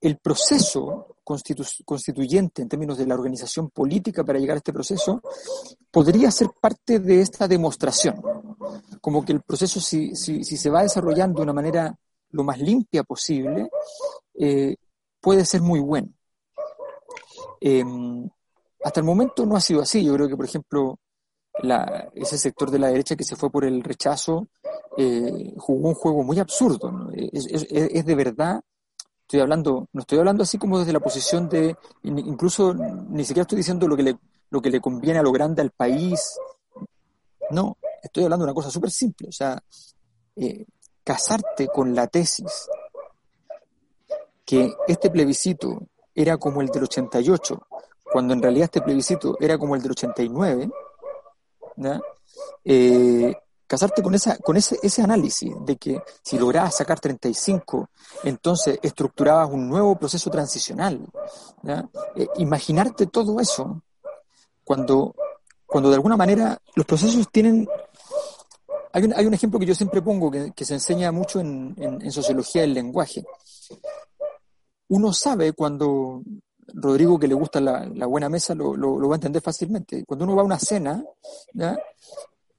el proceso constituyente en términos de la organización política para llegar a este proceso podría ser parte de esta demostración. Como que el proceso, si, si, se va desarrollando de una manera lo más limpia posible, eh, puede ser muy bueno. Em, hasta el momento no ha sido así. Yo creo que, por ejemplo, ese sector de la derecha que se fue por el rechazo eh, jugó un juego muy absurdo. es, de verdad Estoy hablando, no estoy hablando así como desde la posición de, incluso ni siquiera estoy diciendo lo que le, lo que le conviene a lo grande al país. No, estoy hablando de una cosa súper simple. O sea, eh, casarte con la tesis que este plebiscito era como el del 88, cuando en realidad este plebiscito era como el del 89, Eh, casarte con, esa, con ese, ese análisis de que si lograbas sacar 35, entonces estructurabas un nuevo proceso transicional. Eh, imaginarte todo eso cuando, cuando de alguna manera los procesos tienen... Hay un, hay un ejemplo que yo siempre pongo que, se enseña mucho en, en, sociología del lenguaje. Uno sabe cuando, Rodrigo, que le gusta la, buena mesa, lo, va a entender fácilmente. Cuando uno va a una cena,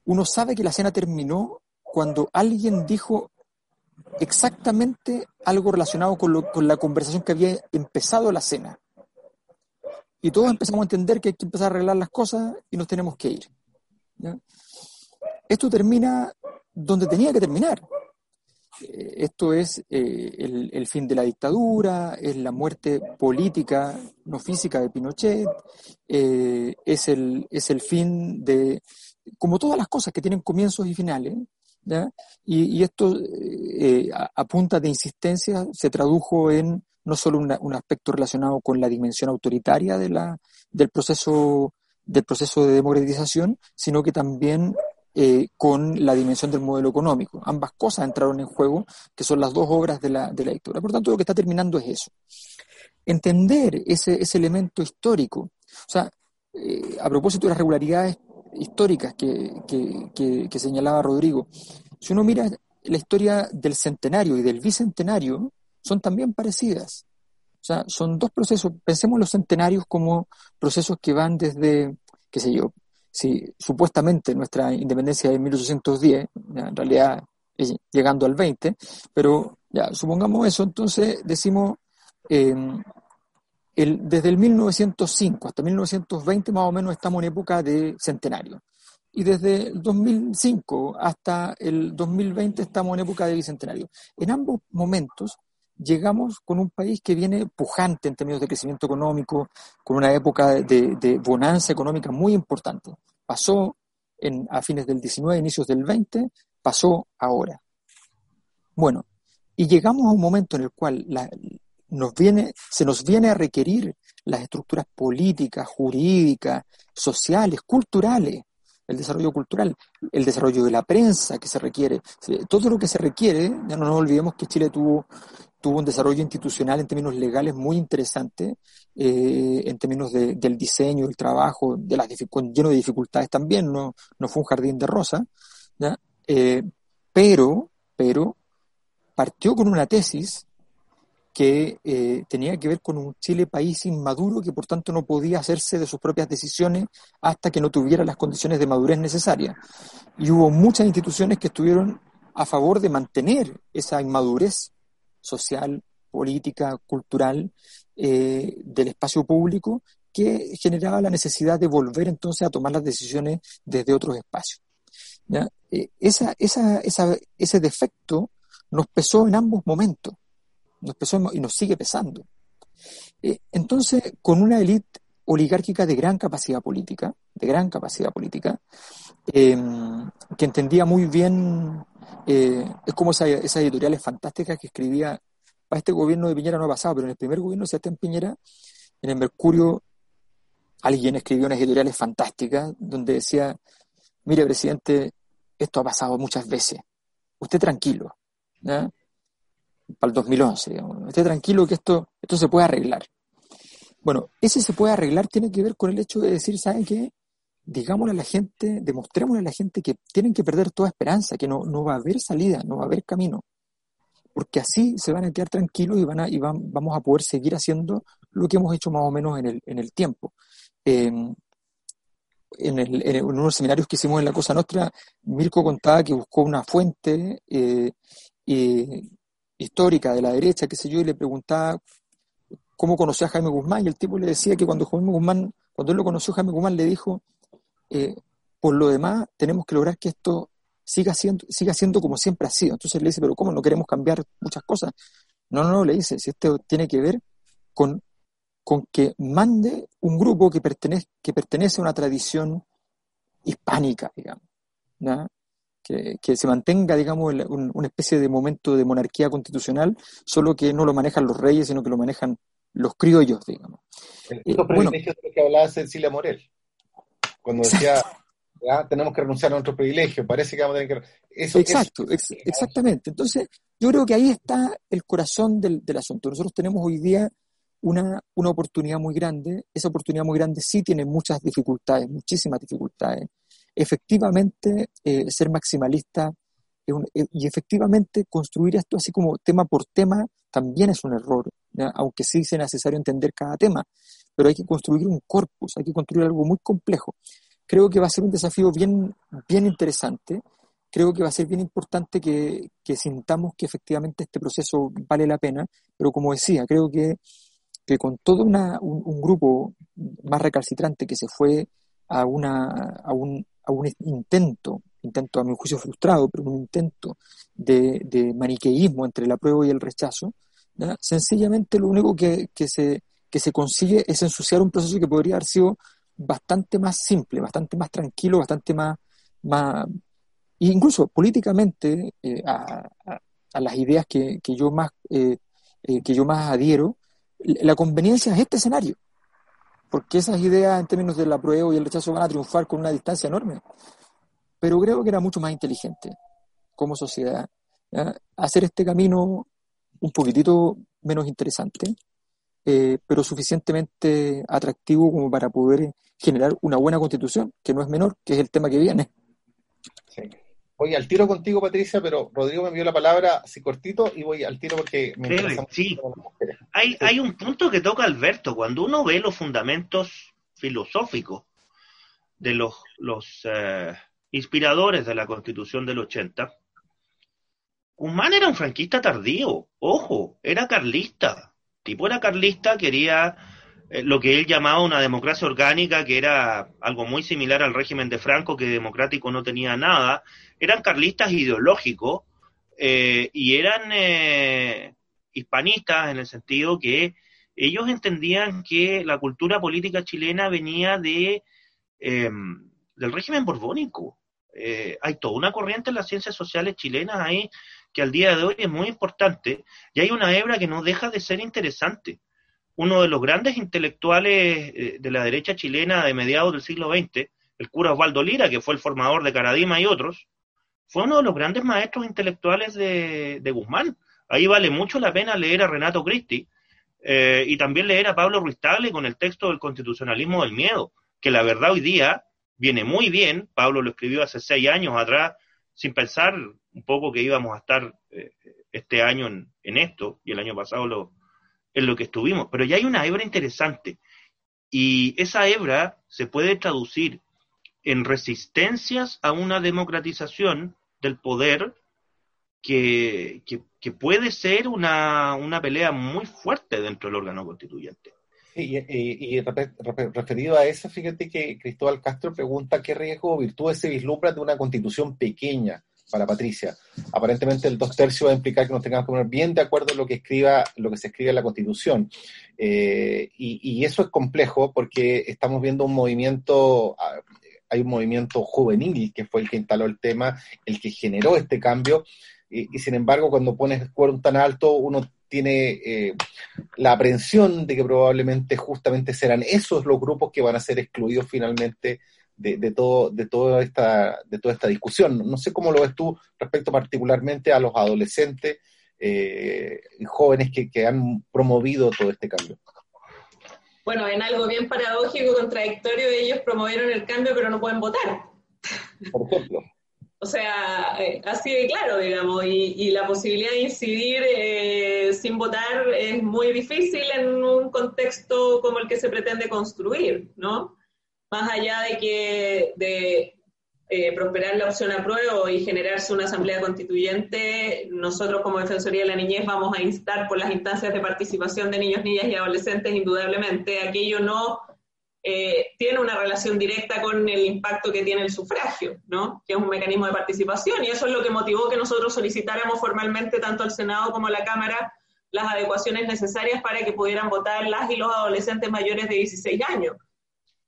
uno sabe que la cena terminó cuando alguien dijo exactamente algo relacionado con, la conversación que había empezado la cena. Y todos empezamos a entender que hay que empezar a arreglar las cosas y nos tenemos que ir. Esto termina donde tenía que terminar. Eh, esto es eh, el, fin de la dictadura, es la muerte política, no física de Pinochet, eh, es, el, es el fin de, como todas las cosas que tienen comienzos y finales, Y, esto eh, a, punta de insistencia se tradujo en no solo un aspecto relacionado con la dimensión autoritaria de la, del, proceso, del proceso de democratización, sino que también eh, con la dimensión del modelo económico. Ambas cosas entraron en juego, que son las dos obras de la, de la dictadura. Por tanto, lo que está terminando es eso. Entender ese, ese elemento histórico. O sea, eh, a propósito de las regularidades históricas que, señalaba Rodrigo, si uno mira la historia del centenario y del bicentenario, son también parecidas. O sea, son dos procesos, pensemos los centenarios como procesos que van desde, qué sé yo, si supuestamente nuestra independencia es 1810, en realidad es llegando al 20, pero ya, supongamos eso, entonces decimos, eh, desde el 1905 hasta 1920 más o menos estamos en época de centenario. Y desde el 2005 hasta el 2020 estamos en época de bicentenario. En ambos momentos llegamos con un país que viene pujante en términos de crecimiento económico, con una época de, bonanza económica muy importante. Pasó en, a fines del 19, inicios del 20, pasó ahora. Bueno, y llegamos a un momento en el cual la, nos viene, se nos viene a requerir las estructuras políticas, jurídicas, sociales, culturales, el desarrollo cultural, el desarrollo de la prensa que se requiere, todo lo que se requiere, ya no nos olvidemos que Chile tuvo, tuvo un desarrollo institucional en términos legales muy interesante, eh, en términos del diseño, el trabajo, de las lleno de dificultades también, no, no fue un jardín de rosa, eh, pero, pero partió con una tesis que eh, tenía que ver con un Chile país inmaduro que por tanto no podía hacerse de sus propias decisiones hasta que no tuviera las condiciones de madurez necesarias. Y hubo muchas instituciones que estuvieron a favor de mantener esa inmadurez social, política, cultural eh, del espacio público que generaba la necesidad de volver entonces a tomar las decisiones desde otros espacios. Eh, esa, esa, esa, ese defecto nos pesó en ambos momentos nos pesó y nos sigue pesando. Eh, entonces, con una élite oligárquica de gran capacidad política, de gran capacidad política, em, que entendía muy bien, eh, es como esas esa editoriales fantásticas que escribía, para este gobierno de Piñera no ha pasado, pero en el primer gobierno de Sebastián Piñera, en el Mercurio, alguien escribió unas editoriales fantásticas donde decía, mire, presidente, esto ha pasado muchas veces, usted tranquilo, para el 2011, digamos. Esté tranquilo que esto, esto se puede arreglar. Bueno, ese se puede arreglar tiene que ver con el hecho de decir, ¿saben qué? Digámosle a la gente, demostrémosle a la gente que tienen que perder toda esperanza, que no, no va a haber salida, no va a haber camino. Porque así se van a quedar tranquilos y, van a, y vamos a poder seguir haciendo lo que hemos hecho más o menos en el, en el tiempo. Em, en, el, en, unos seminarios que hicimos en la Cosa Nostra, Mirko contaba que buscó una fuente eh, histórica de la derecha, qué sé yo, y le preguntaba cómo conocía a Jaime Guzmán, y el tipo le decía que cuando Jaime Guzmán, cuando él lo conoció, Jaime Guzmán le dijo, eh, por lo demás, tenemos que lograr que esto siga siendo, siga siendo como siempre ha sido. Entonces le dice, pero ¿cómo no queremos cambiar muchas cosas? No, no, no, le dice, si esto tiene que ver con con que mande un grupo que pertenece, que pertenece a una tradición hispánica, digamos, que, se mantenga, digamos, una especie de momento de monarquía constitucional, solo que no lo manejan los reyes, sino que lo manejan los criollos, digamos. El eh, privilegio de que hablaba Cecilia Morel, cuando decía, tenemos que renunciar a nuestro privilegio, parece que vamos a tener que... Eso, Exacto, exactamente. Entonces, yo creo que ahí está el corazón del, del asunto. Nosotros tenemos hoy día una, una oportunidad muy grande. Esa oportunidad muy grande sí tiene muchas dificultades, muchísimas dificultades. Efectivamente, eh, ser maximalista eh, y efectivamente construir esto así como tema por tema también es un error, aunque sí sea necesario entender cada tema, pero hay que construir un corpus, hay que construir algo muy complejo. Creo que va a ser un desafío bien, bien interesante. Creo que va a ser bien importante que, que sintamos que efectivamente este proceso vale la pena, pero como decía, creo que que con todo un, grupo más recalcitrante que se fue a, una, a, un, a un intento, intento a mi juicio frustrado, pero un intento de, maniqueísmo entre el apruebo y el rechazo, sencillamente lo único que, se, que se consigue es ensuciar un proceso que podría haber sido bastante más simple, bastante más tranquilo, bastante más, más incluso políticamente eh, a, las ideas que, yo más eh, eh, que yo más adhiero, la conveniencia es este escenario, porque esas ideas en términos del apruebo y el rechazo van a triunfar con una distancia enorme. Pero creo que era mucho más inteligente como sociedad hacer este camino un poquitito menos interesante, eh, pero suficientemente atractivo como para poder generar una buena constitución, que no es menor, que es el tema que viene. Sí. Voy al tiro contigo, Patricia, pero Rodrigo me envió la palabra así cortito y voy al tiro porque me interesa sí. Hay, hay un punto que toca Alberto. Cuando uno ve los fundamentos filosóficos de los, los eh, inspiradores de la Constitución del 80, Guzmán era un franquista tardío. Ojo, era carlista. Tipo era carlista, quería eh, lo que él llamaba una democracia orgánica, que era algo muy similar al régimen de Franco, que democrático no tenía nada, eran carlistas ideológicos eh, y eran eh, hispanistas en el sentido que ellos entendían que la cultura política chilena venía de em, del régimen borbónico. hay toda una corriente en las ciencias sociales chilenas ahí que al día de hoy es muy importante y hay una hebra que no deja de ser interesante uno de los grandes intelectuales eh, de la derecha chilena de mediados del siglo XX, el cura Osvaldo Lira, que fue el formador de Caradima y otros, fue uno de los grandes maestros intelectuales de, Guzmán. Ahí vale mucho la pena leer a Renato Cristi eh, y también leer a Pablo Ruiz Tagle con el texto del constitucionalismo del miedo, que la verdad hoy día viene muy bien. Pablo lo escribió hace seis años atrás, sin pensar un poco que íbamos a estar eh, este año en, esto, y el año pasado lo, en lo que estuvimos. Pero ya hay una hebra interesante y esa hebra se puede traducir en resistencias a una democratización del poder que, que, puede ser una, una, pelea muy fuerte dentro del órgano constituyente. y, y, referido a eso, fíjate que Cristóbal Castro pregunta qué riesgo o virtudes se vislumbra de una constitución pequeña para Patricia. Aparentemente el dos tercios va a implicar que nos tengamos que poner bien de acuerdo en lo que escriba, lo que se escribe en la Constitución. Eh, y, eso es complejo porque estamos viendo un movimiento, ah, hay un movimiento juvenil que fue el que instaló el tema, el que generó este cambio. Y, sin embargo, cuando pones el quórum tan alto, uno tiene eh, la aprehensión de que probablemente justamente serán esos los grupos que van a ser excluidos finalmente de, todo, de, toda esta, de toda esta discusión. No sé cómo lo ves tú respecto particularmente a los adolescentes eh, jóvenes que, que han promovido todo este cambio. Bueno, en algo bien paradójico, contradictorio, ellos promovieron el cambio pero no pueden votar. Por ejemplo. O sea, eh, así de claro, digamos, y, la posibilidad de incidir eh, sin votar es muy difícil en un contexto como el que se pretende construir, ¿no? Más allá de que de eh, prosperar la opción apruebo y generarse una asamblea constituyente, nosotros como Defensoría de la Niñez vamos a instar por las instancias de participación de niños, niñas y adolescentes, indudablemente, aquello no eh, tiene una relación directa con el impacto que tiene el sufragio, ¿no? que es un mecanismo de participación, y eso es lo que motivó que nosotros solicitáramos formalmente tanto al Senado como a la Cámara las adecuaciones necesarias para que pudieran votar las y los adolescentes mayores de 16 años,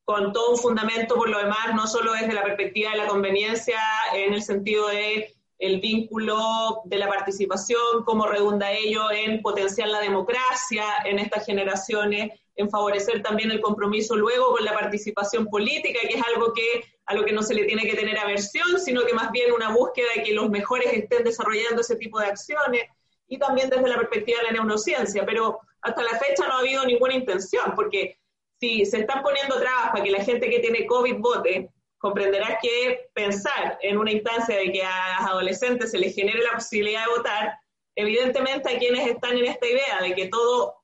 con todo un fundamento por lo demás, no solo desde la perspectiva de la conveniencia en el sentido de el vínculo de la participación, cómo redunda ello en potenciar la democracia en estas generaciones, en favorecer también el compromiso luego con la participación política, que es algo que a lo que no se le tiene que tener aversión, sino que más bien una búsqueda de que los mejores estén desarrollando ese tipo de acciones, y también desde la perspectiva de la neurociencia, pero hasta la fecha no ha habido ninguna intención, porque si se están poniendo trabas para que la gente que tiene COVID vote, comprenderás que pensar en una instancia de que a los adolescentes se les genere la posibilidad de votar, evidentemente a quienes están en esta idea de que todo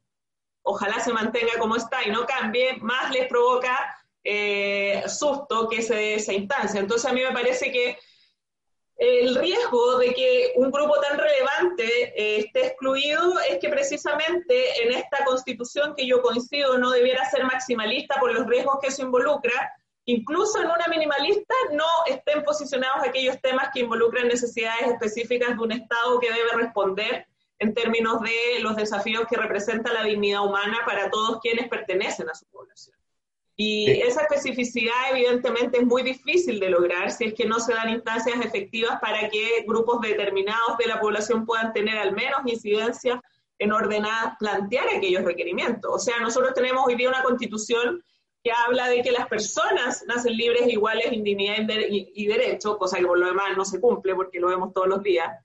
ojalá se mantenga como está y no cambie, más les provoca eh, susto que se esa instancia. Entonces a mí me parece que el riesgo de que un grupo tan relevante eh, esté excluido es que precisamente en esta constitución que yo coincido no debiera ser maximalista por los riesgos que eso involucra, incluso en una minimalista no estén posicionados aquellos temas que involucran necesidades específicas de un Estado que debe responder en términos de los desafíos que representa la dignidad humana para todos quienes pertenecen a su población. Y esa especificidad evidentemente es muy difícil de lograr si es que no se dan instancias efectivas para que grupos determinados de la población puedan tener al menos incidencia en ordenar plantear aquellos requerimientos. O sea, nosotros tenemos hoy día una constitución que habla de que las personas nacen libres, iguales en dignidad y, y derecho, cosa que por lo demás no se cumple porque lo vemos todos los días.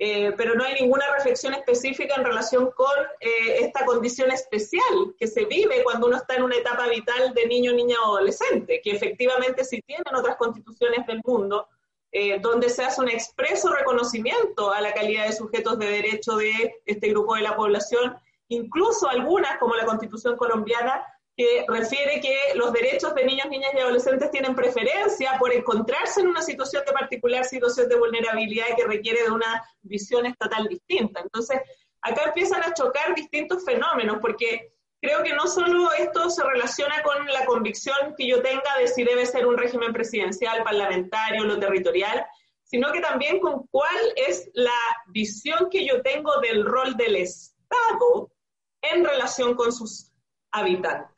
Eh, pero no hay ninguna reflexión específica en relación con eh, esta condición especial que se vive cuando uno está en una etapa vital de niño, niña o adolescente, que efectivamente sí tienen otras constituciones del mundo, eh, donde se hace un expreso reconocimiento a la calidad de sujetos de derecho de este grupo de la población, incluso algunas, como la constitución colombiana, que refiere que los derechos de niños, niñas y adolescentes tienen preferencia por encontrarse en una situación de particular situación de vulnerabilidad que requiere de una visión estatal distinta. Entonces, acá empiezan a chocar distintos fenómenos, porque creo que no solo esto se relaciona con la convicción que yo tenga de si debe ser un régimen presidencial, parlamentario, lo territorial, sino que también con cuál es la visión que yo tengo del rol del Estado en relación con sus habitantes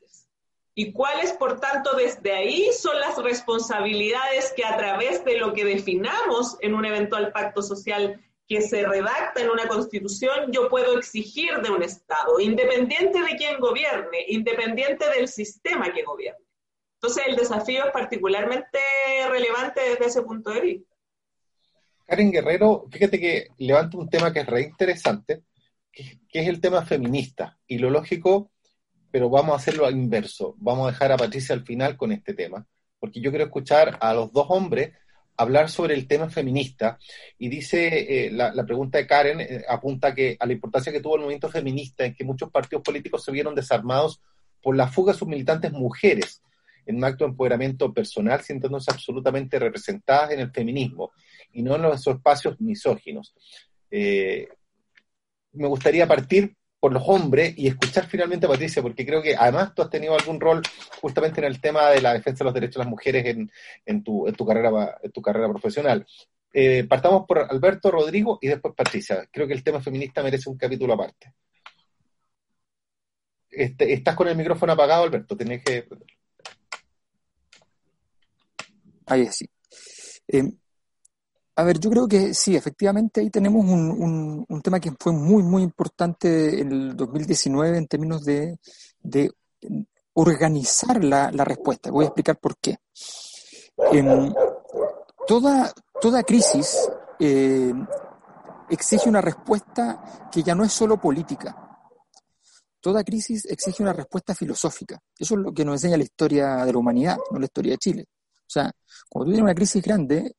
y cuáles, por tanto, desde ahí son las responsabilidades que a través de lo que definamos en un eventual pacto social que se redacta en una constitución, yo puedo exigir de un Estado, independiente de quién gobierne, independiente del sistema que gobierne. Entonces, el desafío es particularmente relevante desde ese punto de vista. Karen Guerrero, fíjate que levanta un tema que es re interesante, que, es el tema feminista. Y lo lógico pero vamos a hacerlo al inverso. Vamos a dejar a Patricia al final con este tema, porque yo quiero escuchar a los dos hombres hablar sobre el tema feminista. Y dice, eh, la, pregunta de Karen eh, apunta que a la importancia que tuvo el movimiento feminista en que muchos partidos políticos se vieron desarmados por la fuga de sus militantes mujeres en un acto de empoderamiento personal, sintiéndose absolutamente representadas en el feminismo y no en los espacios misóginos. Eh, me gustaría partir por los hombres y escuchar finalmente a Patricia, porque creo que además tú has tenido algún rol justamente en el tema de la defensa de los derechos de las mujeres en, en, tu, en tu, carrera, en tu carrera profesional. Eh, partamos por Alberto, Rodrigo y después Patricia. Creo que el tema feminista merece un capítulo aparte. Este, estás con el micrófono apagado, Alberto, tenés que... Ahí sí. Eh, a ver, yo creo que sí, efectivamente ahí tenemos un, un, tema que fue muy, muy importante en el 2019 en términos de, organizar la, respuesta. Voy a explicar por qué. toda, toda crisis eh, exige una respuesta que ya no es solo política. Toda crisis exige una respuesta filosófica. Eso es lo que nos enseña la historia de la humanidad, no la historia de Chile. O sea, cuando tú tienes una crisis grande,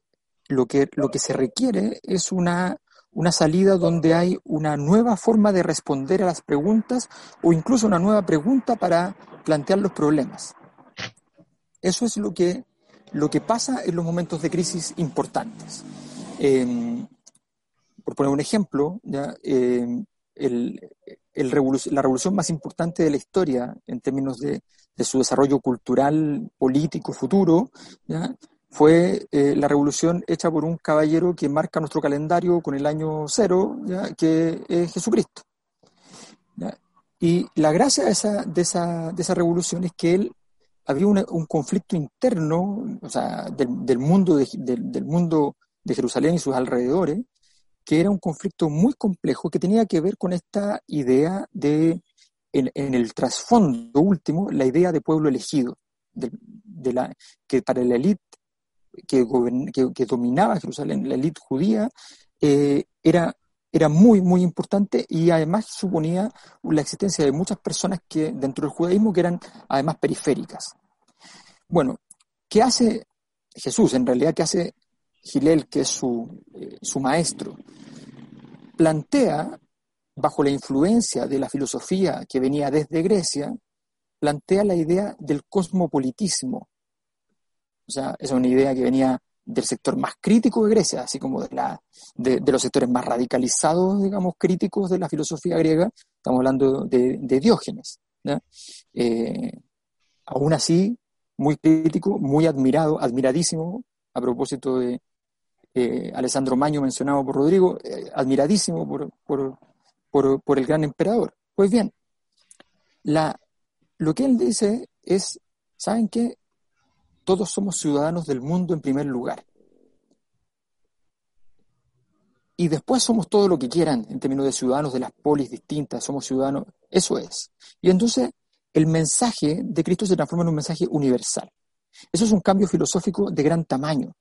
lo que, lo que se requiere es una, una salida donde hay una nueva forma de responder a las preguntas o incluso una nueva pregunta para plantear los problemas. Eso es lo que, lo que pasa en los momentos de crisis importantes. Em, por poner un ejemplo. Em, la revolución más importante de la historia en términos de, de su desarrollo cultural, político, futuro, ¿ya? Fue eh, la revolución hecha por un caballero que marca nuestro calendario con el año cero, ¿ya? que es Jesucristo. Y la gracia de esa, de, esa, de esa revolución es que él había un conflicto interno, o sea, del, del mundo de, del mundo de Jerusalén y sus alrededores, que era un conflicto muy complejo que tenía que ver con esta idea de, en, en el trasfondo último, la idea de pueblo elegido, de, de la, que para la élite que, dominaba Jerusalén, la élite judía, eh, era, era muy, muy importante y además suponía la existencia de muchas personas que dentro del judaísmo que eran además periféricas. Bueno, ¿qué hace Jesús? En realidad, ¿qué hace Gilel, que es su, eh, su maestro? Plantea, bajo la influencia de la filosofía que venía desde Grecia, plantea la idea del cosmopolitismo, o sea, es una idea que venía del sector más crítico de Grecia, así como de, la, de, los sectores más radicalizados, digamos, críticos de la filosofía griega. Estamos hablando de, Diógenes. Eh, aún así, muy crítico, muy admirado, admiradísimo, a propósito de eh, Alessandro Magno mencionado por Rodrigo, eh, admiradísimo por, por, por, por, el gran emperador. Pues bien, la, lo que él dice es, ¿saben qué? Todos somos ciudadanos del mundo en primer lugar. Y después somos todo lo que quieran en términos de ciudadanos de las polis distintas, somos ciudadanos, eso es. Y entonces el mensaje de Cristo se transforma en un mensaje universal. Eso es un cambio filosófico de gran tamaño.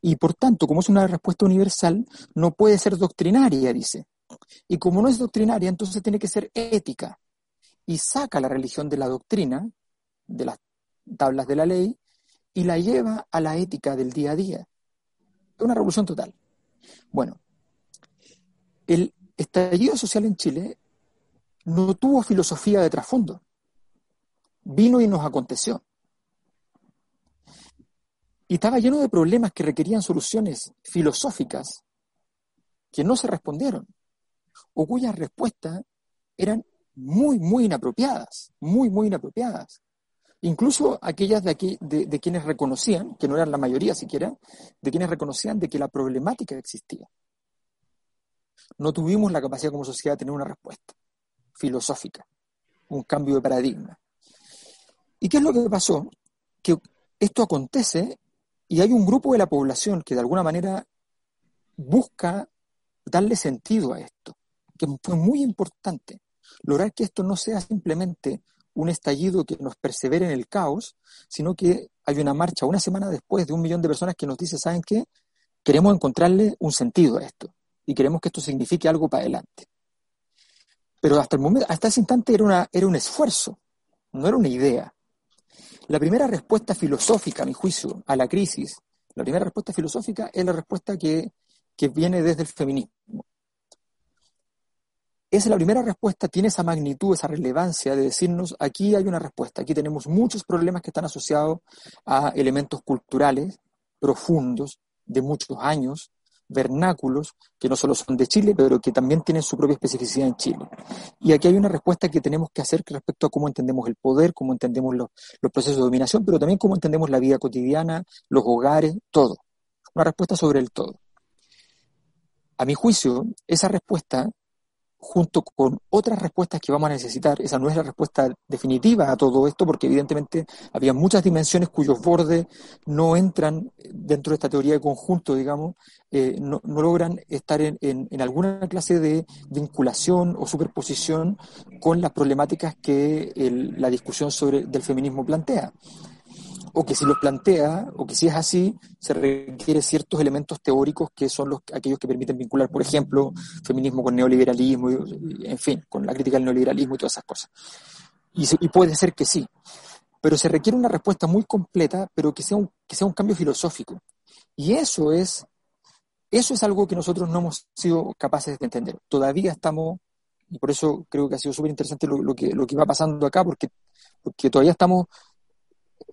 Y por tanto, como es una respuesta universal, no puede ser doctrinaria, dice. Y como no es doctrinaria, entonces tiene que ser ética. Y saca la religión de la doctrina, de las tablas de la ley, y la lleva a la ética del día a día. Es una revolución total. Bueno, el estallido social en Chile no tuvo filosofía de trasfondo. Vino y nos aconteció. Y estaba lleno de problemas que requerían soluciones filosóficas que no se respondieron, o cuyas respuestas eran muy, muy inapropiadas, muy, muy inapropiadas. Incluso aquellas de, aquí, de, quienes reconocían, que no eran la mayoría siquiera, de quienes reconocían de que la problemática existía. No tuvimos la capacidad como sociedad de tener una respuesta filosófica, un cambio de paradigma. ¿Y qué es lo que pasó? Que esto acontece y hay un grupo de la población que de alguna manera busca darle sentido a esto, que fue muy importante, lograr que esto no sea simplemente un estallido que nos persevere en el caos, sino que hay una marcha una semana después de un millón de personas que nos dice, ¿saben qué? Queremos encontrarle un sentido a esto y queremos que esto signifique algo para adelante. Pero hasta el momento, hasta ese instante era, una, era un esfuerzo, no era una idea. La primera respuesta filosófica, a mi juicio, a la crisis, la primera respuesta filosófica es la respuesta que, que viene desde el feminismo es la primera respuesta, tiene esa magnitud, esa relevancia de decirnos, aquí hay una respuesta, aquí tenemos muchos problemas que están asociados a elementos culturales profundos de muchos años, vernáculos, que no solo son de Chile, pero que también tienen su propia especificidad en Chile. Y aquí hay una respuesta que tenemos que hacer respecto a cómo entendemos el poder, cómo entendemos los, los procesos de dominación, pero también cómo entendemos la vida cotidiana, los hogares, todo. Una respuesta sobre el todo. A mi juicio, esa respuesta junto con otras respuestas que vamos a necesitar. Esa no es la respuesta definitiva a todo esto, porque evidentemente había muchas dimensiones cuyos bordes no entran dentro de esta teoría de conjunto, digamos, eh, no, logran estar en, alguna clase de vinculación o superposición con las problemáticas que la discusión sobre, del feminismo plantea. O que si los plantea, o que si es así, se requiere ciertos elementos teóricos que son los, aquellos que permiten vincular, por ejemplo, feminismo con neoliberalismo, en fin, con la crítica del neoliberalismo y todas esas cosas. Y, puede ser que sí, pero se requiere una respuesta muy completa, pero que sea un, que sea un cambio filosófico. Y eso es, eso es algo que nosotros no hemos sido capaces de entender. Todavía estamos, y por eso creo que ha sido súper interesante lo, que, lo que va pasando acá, porque, porque todavía estamos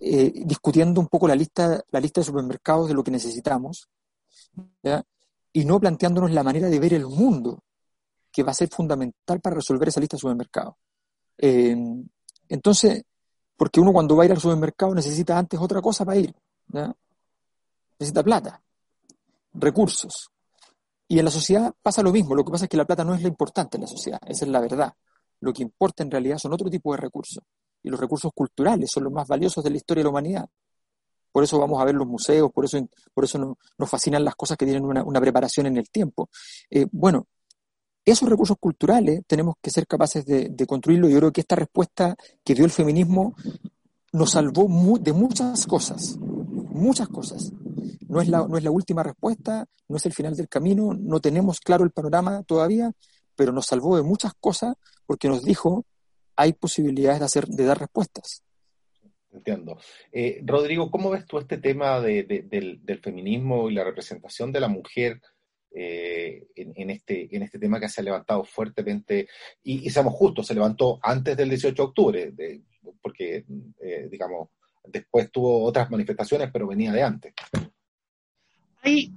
eh, discutiendo un poco la lista, la lista de supermercados de lo que necesitamos, y no planteándonos la manera de ver el mundo que va a ser fundamental para resolver esa lista de supermercados. Eh, entonces, porque uno cuando va a ir al supermercado necesita antes otra cosa para ir. Necesita plata, recursos. Y en la sociedad pasa lo mismo. Lo que pasa es que la plata no es lo importante en la sociedad, esa es la verdad. Lo que importa en realidad son otro tipo de recursos y los recursos culturales son los más valiosos de la historia de la humanidad. Por eso vamos a ver los museos, por eso, por eso nos fascinan las cosas que tienen una, preparación en el tiempo. Eh, bueno, esos recursos culturales tenemos que ser capaces de, de construirlo. Yo creo que esta respuesta que dio el feminismo nos salvó de muchas cosas, muchas cosas. No es, no es la última respuesta, no es el final del camino, no tenemos claro el panorama todavía, pero nos salvó de muchas cosas porque nos dijo hay posibilidades de, hacer, de dar respuestas. Entiendo. Eh, Rodrigo, ¿cómo ves tú este tema del, feminismo y la representación de la mujer eh, en, este, en este tema que se ha levantado fuertemente? Y, seamos justos, se levantó antes del 18 de octubre, porque, eh, digamos, después tuvo otras manifestaciones, pero venía de antes. Hay,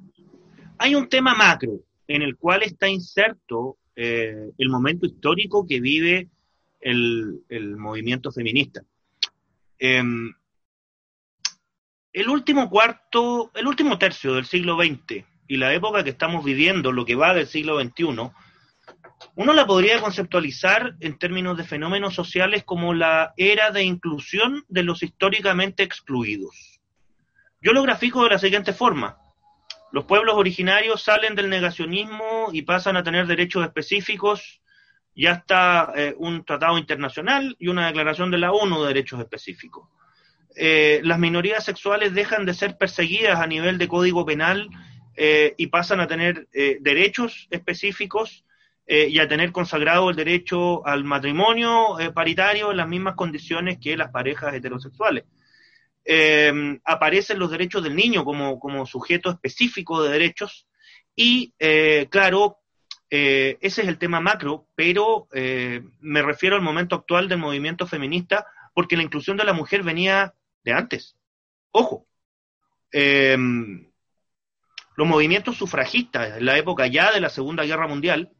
hay un tema macro en el cual está inserto el momento histórico que vive el, movimiento feminista. Em, el último cuarto, el último tercio del siglo XX y la época que estamos viviendo, lo que va del siglo XXI, uno la podría conceptualizar en términos de fenómenos sociales como la era de inclusión de los históricamente excluidos. Yo lo grafico de la siguiente forma. Los pueblos originarios salen del negacionismo y pasan a tener derechos específicos ya está eh, un tratado internacional y una declaración de la ONU de derechos específicos. Eh, las minorías sexuales dejan de ser perseguidas a nivel de código penal eh, y pasan a tener derechos específicos y a tener consagrado el derecho al matrimonio paritario en las mismas condiciones que las parejas heterosexuales. aparecen los derechos del niño como, como sujeto específico de derechos y, claro, eh, ese es el tema macro, pero eh, me refiero al momento actual del movimiento feminista porque la inclusión de la mujer venía de antes. Ojo, em, los movimientos sufragistas en la época ya de la Segunda Guerra Mundial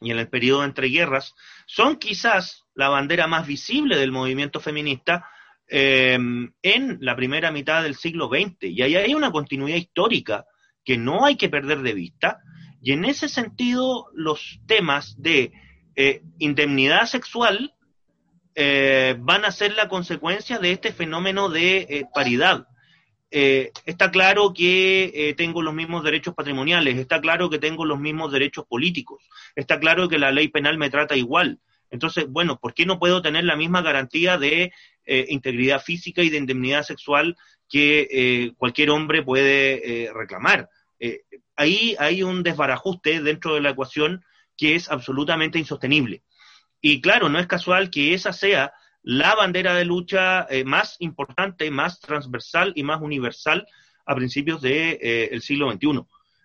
y en el periodo entre guerras son quizás la bandera más visible del movimiento feminista em, en la primera mitad del siglo XX. Y ahí hay una continuidad histórica que no hay que perder de vista y en ese sentido, los temas de eh, indemnidad sexual eh, van a ser la consecuencia de este fenómeno de eh, paridad. está claro que tengo los mismos derechos patrimoniales, está claro que tengo los mismos derechos políticos, está claro que la ley penal me trata igual. Entonces, bueno, ¿por qué no puedo tener la misma garantía de integridad física y de indemnidad sexual que cualquier hombre puede reclamar? Ahí hay un desbarajuste dentro de la ecuación que es absolutamente insostenible. Y claro, no es casual que esa sea la bandera de lucha eh, más importante, más transversal y más universal a principios del de, eh, siglo XXI.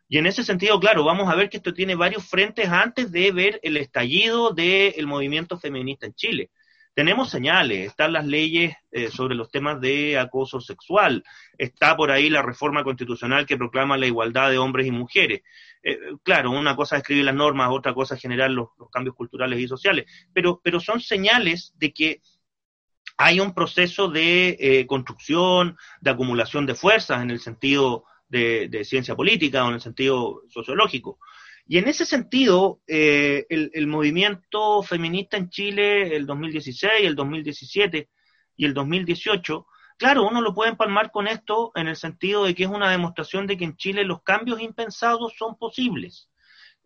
Y en ese sentido, claro, vamos a ver que esto tiene varios frentes antes de ver el estallido del movimiento feminista en Chile tenemos señales, están las leyes eh, sobre los temas de acoso sexual, está por ahí la reforma constitucional que proclama la igualdad de hombres y mujeres. Eh, claro, una cosa es escribir las normas, otra cosa es generar los, cambios culturales y sociales, pero, pero son señales de que hay un proceso de eh, construcción, de acumulación de fuerzas en el sentido de ciencia política o en el sentido sociológico. Y en ese sentido, eh, el, movimiento feminista en Chile, el 2016, el 2017 y el 2018, claro, uno lo puede empalmar con esto en el sentido de que es una demostración de que en Chile los cambios impensados son posibles.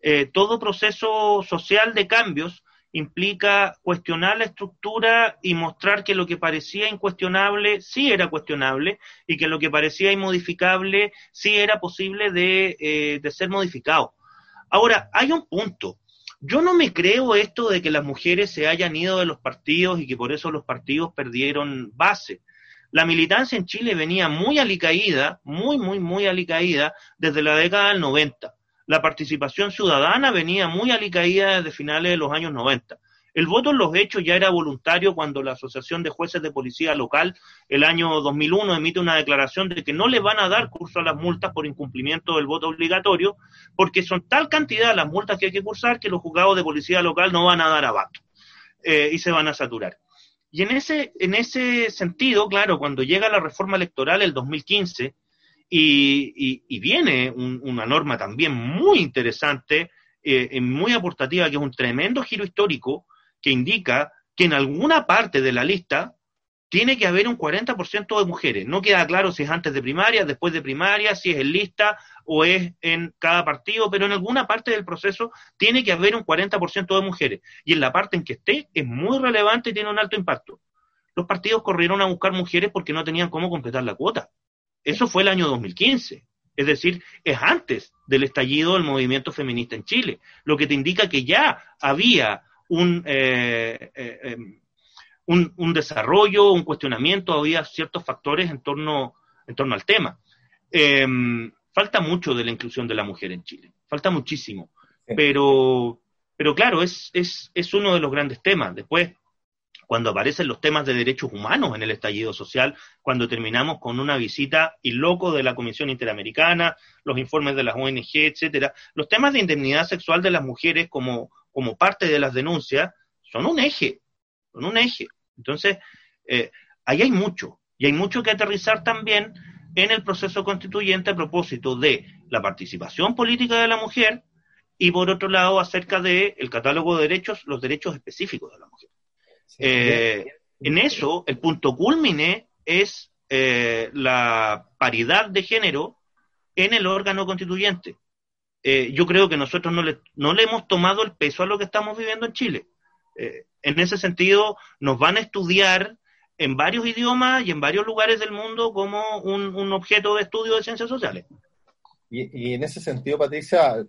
Eh, todo proceso social de cambios implica cuestionar la estructura y mostrar que lo que parecía incuestionable sí era cuestionable y que lo que parecía inmodificable sí era posible de, eh, de ser modificado. Ahora, hay un punto. Yo no me creo esto de que las mujeres se hayan ido de los partidos y que por eso los partidos perdieron base. La militancia en Chile venía muy alicaída, muy, muy, muy alicaída desde la década del 90 la participación ciudadana venía muy alicaída desde finales de los años 90. El voto en los hechos ya era voluntario cuando la Asociación de Jueces de Policía Local, el año 2001, emite una declaración de que no le van a dar curso a las multas por incumplimiento del voto obligatorio, porque son tal cantidad las multas que hay que cursar que los juzgados de policía local no van a dar abato eh, y se van a saturar. Y en ese, en ese sentido, claro, cuando llega la reforma electoral el 2015, y, viene una norma también muy interesante, eh, muy aportativa, que es un tremendo giro histórico que indica que en alguna parte de la lista tiene que haber un 40% de mujeres. No queda claro si es antes de primaria, después de primaria, si es en lista o es en cada partido, pero en alguna parte del proceso tiene que haber un 40% de mujeres. Y en la parte en que esté es muy relevante y tiene un alto impacto. Los partidos corrieron a buscar mujeres porque no tenían cómo completar la cuota. Eso fue el año 2015. Es decir, es antes del estallido del movimiento feminista en Chile, lo que te indica que ya había un, eh, eh, em, un, desarrollo, un cuestionamiento, había ciertos factores en torno, en torno al tema. Em, falta mucho de la inclusión de la mujer en Chile, falta muchísimo, pero, pero claro, es, es, es uno de los grandes temas. Después, cuando aparecen los temas de derechos humanos en el estallido social, cuando terminamos con una visita y loco de la Comisión Interamericana, los informes de las ONG, etcétera, los temas de indemnidad sexual de las mujeres como, como parte de las denuncias son un eje, son un eje. Entonces, eh, ahí hay mucho, y hay mucho que aterrizar también en el proceso constituyente a propósito de la participación política de la mujer y por otro lado acerca del el catálogo de derechos, los derechos específicos de la mujer. Eh, en eso, el punto culmine es eh, la paridad de género en el órgano constituyente. Eh, yo creo que nosotros no le, no le hemos tomado el peso a lo que estamos viviendo en Chile. en ese sentido, nos van a estudiar en varios idiomas y en varios lugares del mundo como un, objeto de estudio de ciencias sociales. Y, en ese sentido, Patricia,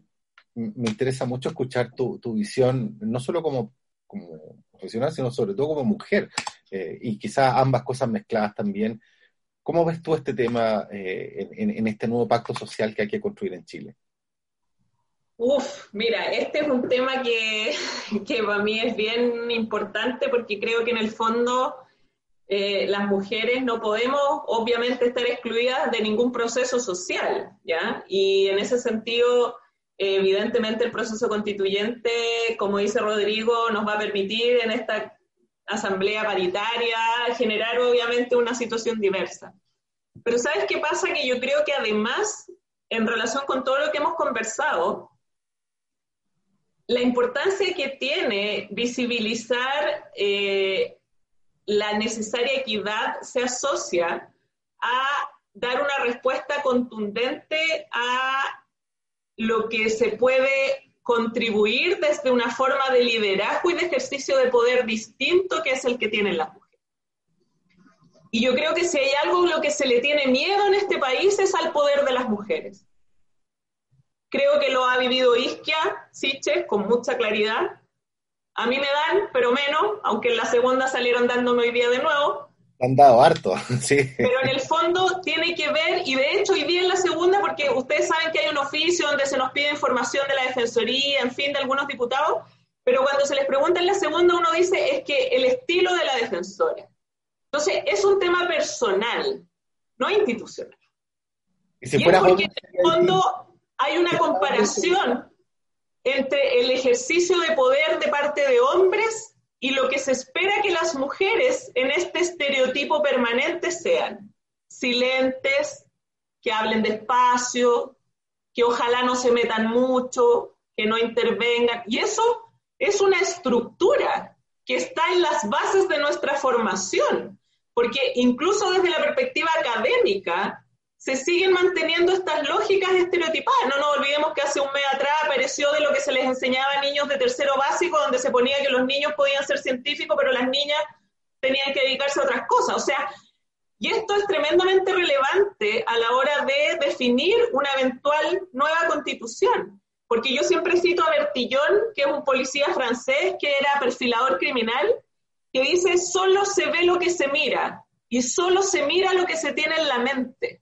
me interesa mucho escuchar tu, tu visión, no solo como, como profesional, sino sobre todo como mujer, eh, y quizás ambas cosas mezcladas también. ¿Cómo ves tú este tema eh, en, este nuevo pacto social que hay que construir en Chile? Uf, mira, este es un tema que, que para mí es bien importante porque creo que en el fondo eh, las mujeres no podemos obviamente estar excluidas de ningún proceso social, ¿ya? Y en ese sentido Evidentemente el proceso constituyente, como dice Rodrigo, nos va a permitir en esta asamblea paritaria generar obviamente una situación diversa. Pero ¿sabes qué pasa? Que yo creo que además, en relación con todo lo que hemos conversado, la importancia que tiene visibilizar eh, la necesaria equidad se asocia a dar una respuesta contundente a lo que se puede contribuir desde una forma de liderazgo y de ejercicio de poder distinto que es el que tienen las mujeres. Y yo creo que si hay algo en lo que se le tiene miedo en este país es al poder de las mujeres. Creo que lo ha vivido Isquia, Siches, con mucha claridad. A mí me dan, pero menos, aunque en la segunda salieron dándome hoy día de nuevo han dado harto, sí. Pero en el fondo tiene que ver, y de hecho hoy día en la segunda, porque ustedes saben que hay un oficio donde se nos pide información de la Defensoría, en fin, de algunos diputados, pero cuando se les pregunta en la segunda uno dice es que el estilo de la defensora. Entonces, es un tema personal, no institucional. Y, y es porque en el fondo hay una comparación entre el ejercicio de poder de parte de hombres y lo que se espera que las mujeres en este estereotipo permanente sean silentes, que hablen despacio, que ojalá no se metan mucho, que no intervengan. Y eso es una estructura que está en las bases de nuestra formación, porque incluso desde la perspectiva académica, se siguen manteniendo estas lógicas estereotipadas. No nos olvidemos que hace un mes atrás apareció de lo que se les enseñaba a niños de tercero básico, donde se ponía que los niños podían ser científicos, pero las niñas tenían que dedicarse a otras cosas. O sea, y esto es tremendamente relevante a la hora de definir una eventual nueva constitución. Porque yo siempre cito a Bertillon, que es un policía francés que era perfilador criminal, que dice, solo se ve lo que se mira y solo se mira lo que se tiene en la mente.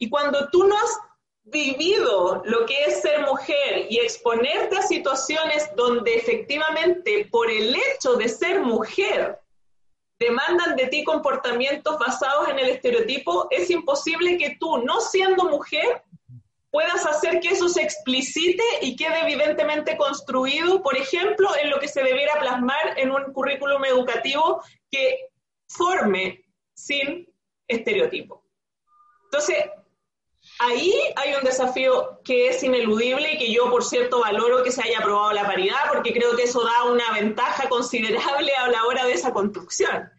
Y cuando tú no has vivido lo que es ser mujer y exponerte a situaciones donde efectivamente por el hecho de ser mujer demandan de ti comportamientos basados en el estereotipo, es imposible que tú, no siendo mujer, puedas hacer que eso se explicite y quede evidentemente construido, por ejemplo, en lo que se debiera plasmar en un currículum educativo que forme sin estereotipo. Entonces, ahí hay un desafío que es ineludible y que yo, por cierto, valoro que se haya aprobado la paridad porque creo que eso da una ventaja considerable a la hora de esa construcción.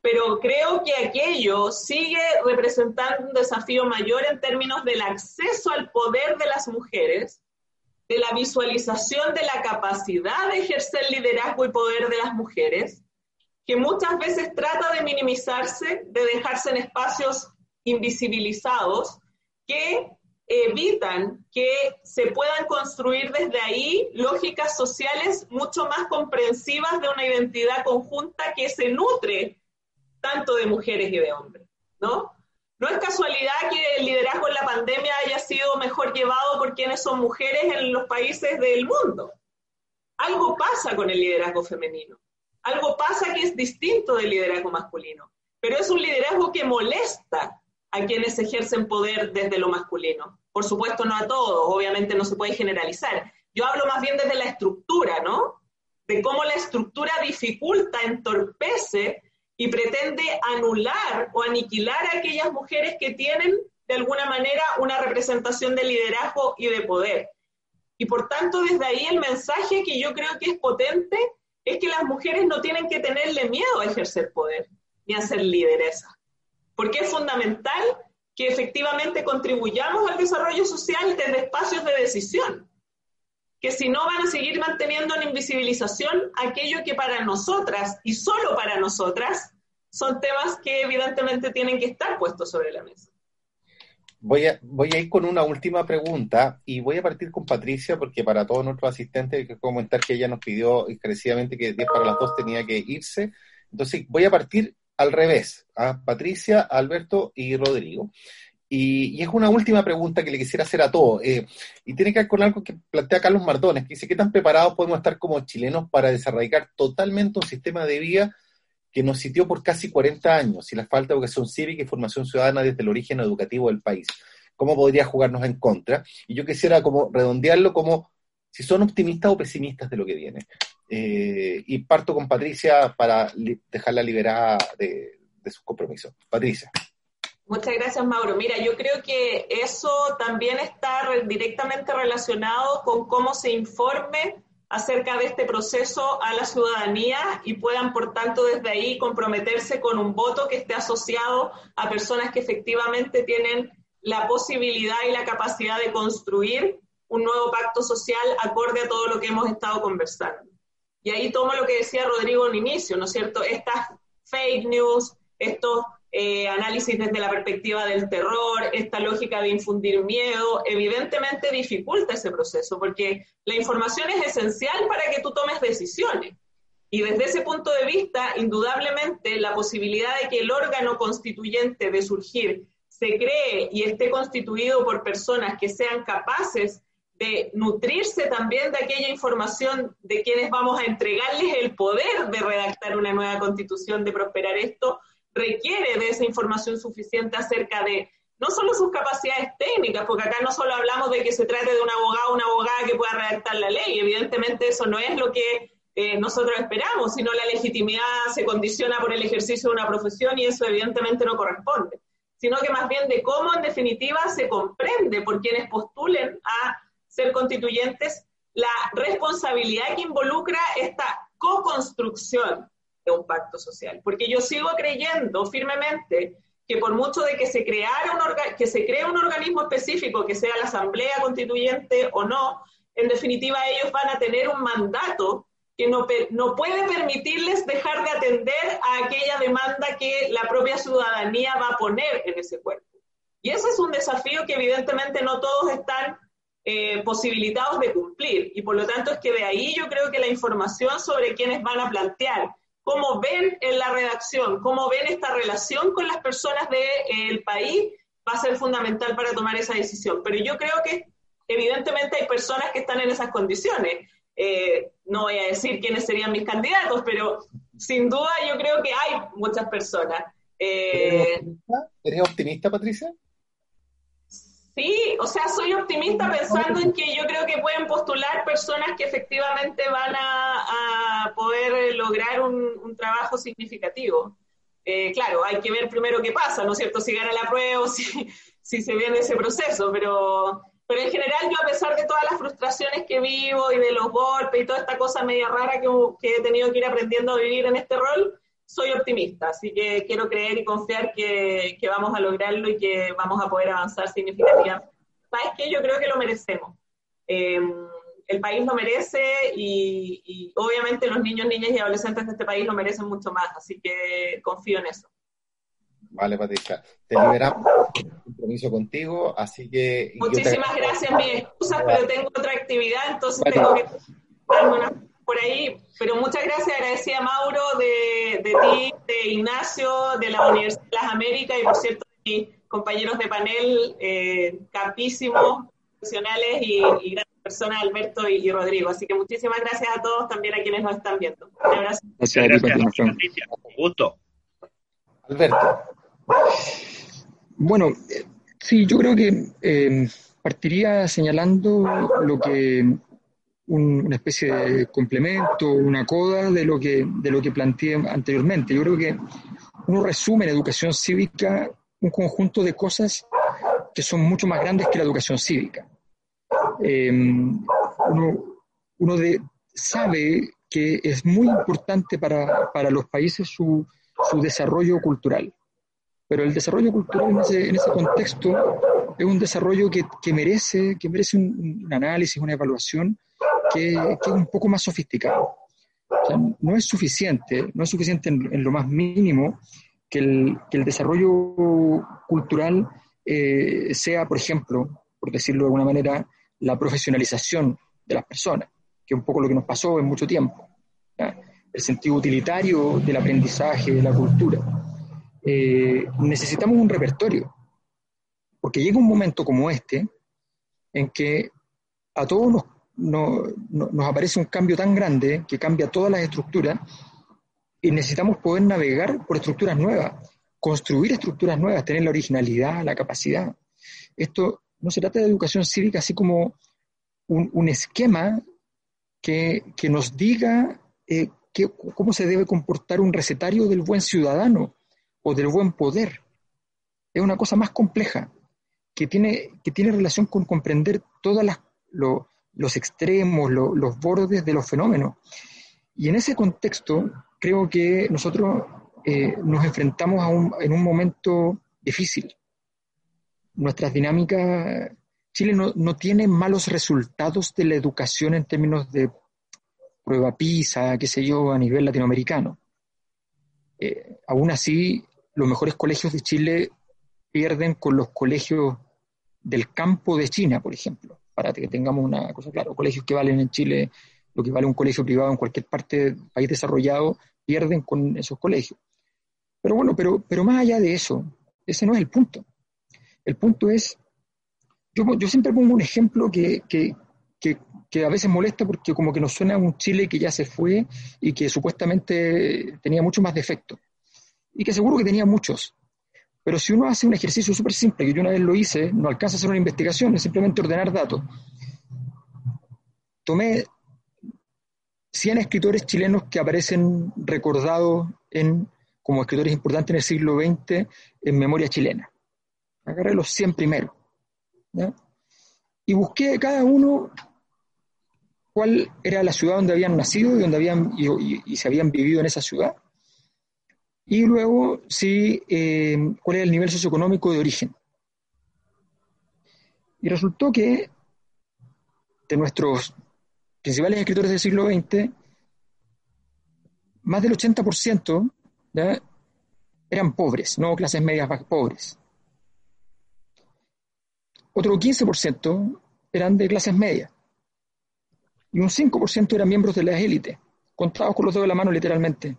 Pero creo que aquello sigue representando un desafío mayor en términos del acceso al poder de las mujeres, de la visualización de la capacidad de ejercer liderazgo y poder de las mujeres, que muchas veces trata de minimizarse, de dejarse en espacios invisibilizados que evitan que se puedan construir desde ahí lógicas sociales mucho más comprensivas de una identidad conjunta que se nutre tanto de mujeres y de hombres, ¿no? No es casualidad que el liderazgo en la pandemia haya sido mejor llevado por quienes son mujeres en los países del mundo. Algo pasa con el liderazgo femenino. Algo pasa que es distinto del liderazgo masculino. Pero es un liderazgo que molesta a quienes ejercen poder desde lo masculino. Por supuesto, no a todos, obviamente no se puede generalizar. Yo hablo más bien desde la estructura, ¿no? De cómo la estructura dificulta, entorpece y pretende anular o aniquilar a aquellas mujeres que tienen de alguna manera una representación de liderazgo y de poder. Y por tanto, desde ahí el mensaje que yo creo que es potente es que las mujeres no tienen que tenerle miedo a ejercer poder ni a ser lideresa, porque es fundamental que efectivamente contribuyamos al desarrollo social desde espacios de decisión que si no van a seguir manteniendo en invisibilización aquello que para nosotras y solo para nosotras son temas que evidentemente tienen que estar puestos sobre la mesa. Voy a, voy a ir con una última pregunta y voy a partir con Patricia porque para todos nuestros asistentes hay que comentar que ella nos pidió encarecidamente que 10 para las 2 tenía que irse. Entonces voy a partir al revés, a Patricia, Alberto y Rodrigo. Y, es una última pregunta que le quisiera hacer a todos. Eh, y tiene que ver con algo que plantea Carlos Mardones, que dice, ¿qué tan preparados podemos estar como chilenos para desarraigar totalmente un sistema de vida que nos sitió por casi 40 años y la falta de educación cívica y formación ciudadana desde el origen educativo del país? ¿Cómo podría jugarnos en contra? Y yo quisiera como redondearlo como si son optimistas o pesimistas de lo que viene. Eh, y parto con Patricia para dejarla liberada de, de sus compromisos. Patricia. Muchas gracias, Mauro. Mira, yo creo que eso también está directamente relacionado con cómo se informe acerca de este proceso a la ciudadanía y puedan, por tanto, desde ahí comprometerse con un voto que esté asociado a personas que efectivamente tienen la posibilidad y la capacidad de construir un nuevo pacto social acorde a todo lo que hemos estado conversando. Y ahí tomo lo que decía Rodrigo al inicio, ¿no es cierto? Estas fake news, estos eh, análisis desde la perspectiva del terror, esta lógica de infundir miedo, evidentemente dificulta ese proceso, porque la información es esencial para que tú tomes decisiones. Y desde ese punto de vista, indudablemente, la posibilidad de que el órgano constituyente de surgir se cree y esté constituido por personas que sean capaces nutrirse también de aquella información de quienes vamos a entregarles el poder de redactar una nueva constitución, de prosperar esto, requiere de esa información suficiente acerca de no solo sus capacidades técnicas, porque acá no solo hablamos de que se trate de un abogado o una abogada que pueda redactar la ley, evidentemente eso no es lo que eh, nosotros esperamos, sino la legitimidad se condiciona por el ejercicio de una profesión y eso evidentemente no corresponde, sino que más bien de cómo en definitiva se comprende por quienes postulen a ser constituyentes la responsabilidad que involucra esta co-construcción de un pacto social. Porque yo sigo creyendo firmemente que por mucho de que se, creara un que se cree un organismo específico, que sea la Asamblea Constituyente o no, en definitiva ellos van a tener un mandato que no, no puede permitirles dejar de atender a aquella demanda que la propia ciudadanía va a poner en ese cuerpo. Y ese es un desafío que evidentemente no todos están eh, posibilitados de cumplir. Y por lo tanto es que de ahí yo creo que la información sobre quiénes van a plantear, cómo ven en la redacción, cómo ven esta relación con las personas del país, va a ser fundamental para tomar esa decisión. Pero yo creo que evidentemente hay personas que están en esas condiciones. Eh, no voy a decir quiénes serían mis candidatos, pero sin duda yo creo que hay muchas personas. Eh, ¿Eres optimista, Patricia? Sí, o sea, soy optimista pensando en que yo creo que pueden postular personas que efectivamente van a, poder lograr un, trabajo significativo. Eh, claro, hay que ver primero qué pasa, ¿no es cierto? Si gana la prueba o si, se viene ese proceso, pero, pero en general yo a pesar de todas las frustraciones que vivo y de los golpes y toda esta cosa media rara que he tenido que ir aprendiendo a vivir en este rol, soy optimista, así que quiero creer y confiar que, vamos a lograrlo y que vamos a poder avanzar significativamente. ¿Sabes qué? Yo creo que lo merecemos. Em, el país lo merece y, obviamente los niños, niñas y adolescentes de este país lo merecen mucho más, así que confío en eso. Vale, Patricia. Te liberamos compromiso contigo, así que... Muchísimas gracias, mi excusas, pero tengo otra actividad, entonces tengo que por ahí, pero muchas gracias, agradecida Mauro, de, de ti, de Ignacio, de la Universidad de las Américas y por cierto, de mis compañeros de panel, eh, capísimos, profesionales y, grandes personas, Alberto y, Rodrigo. Así que muchísimas gracias a todos, también a quienes nos están viendo. Un abrazo. Muchas gracias, gracias. gusto. Alberto. Bueno, eh, sí, yo creo que eh, partiría señalando lo que una especie de complemento, una coda de lo que, de lo que planteé anteriormente. Yo creo que uno resume en educación cívica un conjunto de cosas que son mucho más grandes que la educación cívica. Em, uno, de, sabe que es muy importante para, los países su, desarrollo cultural, pero el desarrollo cultural en ese, en ese contexto es un desarrollo que, merece, que merece un, un análisis, una evaluación que, es un poco más sofisticado. no es suficiente, no es suficiente en, lo más mínimo que el, desarrollo cultural eh, sea, por ejemplo, por decirlo de alguna manera, la profesionalización de las personas, que es un poco lo que nos pasó en mucho tiempo. El sentido utilitario del aprendizaje, de la cultura. Eh, necesitamos un repertorio, porque llega un momento como este en que a todos nos no, nos aparece un cambio tan grande que cambia todas las estructuras y necesitamos poder navegar por estructuras nuevas, construir estructuras nuevas, tener la originalidad, la capacidad. Esto no se trata de educación cívica así como un, esquema que, nos diga eh, cómo se debe comportar un recetario del buen ciudadano o del buen poder. Es una cosa más compleja que tiene, que tiene relación con comprender todas las, los extremos, los bordes de los fenómenos. Y en ese contexto, creo que nosotros eh, nos enfrentamos a un, en un momento difícil. Nuestras dinámicas, Chile no, no, tiene malos resultados de la educación en términos de prueba PISA, qué sé yo, a nivel latinoamericano. Eh, aún así, los mejores colegios de Chile pierden con los colegios del campo de China, por ejemplo para que tengamos una cosa clara. Colegios que valen en Chile lo que vale un colegio privado en cualquier parte del país desarrollado, pierden con esos colegios. Pero bueno, pero, pero más allá de eso, ese no es el punto. El punto es, yo, yo siempre pongo un ejemplo que, que, que, que, a veces molesta porque como que nos suena a un Chile que ya se fue y que supuestamente tenía mucho más defectos. Y que seguro que tenía muchos. Pero si uno hace un ejercicio súper simple, que yo una vez lo hice, no alcanza a hacer una investigación, es simplemente ordenar datos. Tomé 100 escritores chilenos que aparecen recordados en, como escritores importantes en el siglo XX en memoria chilena. Agarré los 100 primeros. Y busqué cada uno cuál era la ciudad donde habían nacido y, donde habían, y se habían vivido en esa ciudad y luego si, eh, cuál es el nivel socioeconómico de origen. Y resultó que de nuestros principales escritores del siglo XX, más del 80% eran pobres, no clases medias pobres. Otro 15% eran de clases medias. Y un 5% eran miembros de las élites, contados con los dedos de la mano literalmente.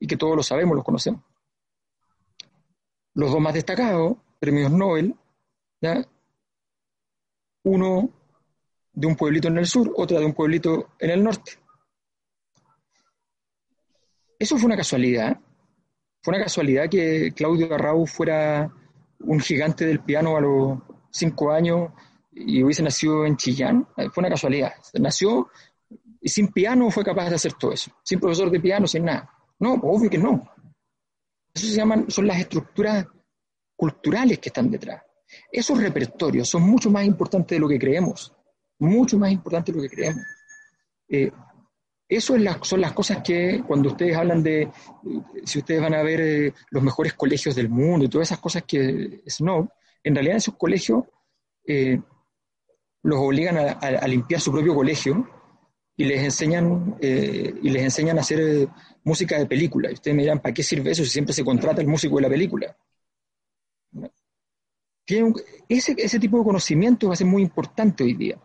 Y que todos lo sabemos, los conocemos. Los dos más destacados, premios Nobel, uno de un pueblito en el sur, otra de un pueblito en el norte. Eso fue una casualidad. Fue una casualidad que Claudio Garrau fuera un gigante del piano a los cinco años y hubiese nacido en Chillán. Fue una casualidad. Nació y sin piano fue capaz de hacer todo eso. Sin profesor de piano, sin nada. No, obvio que no. Eso se llaman, son las estructuras culturales que están detrás. Esos repertorios son mucho más importantes de lo que creemos, mucho más importantes de lo que creemos. Eh, eso son las cosas que cuando ustedes hablan de, si ustedes van a ver eh, los mejores colegios del mundo y todas esas cosas que no, en realidad esos colegios eh, los obligan a, limpiar su propio colegio y les enseñan y les enseñan a hacer música de película. Y ustedes me dirán, ¿para qué sirve eso si siempre se contrata el músico de la película? ese, tipo de conocimiento va a ser muy importante hoy día.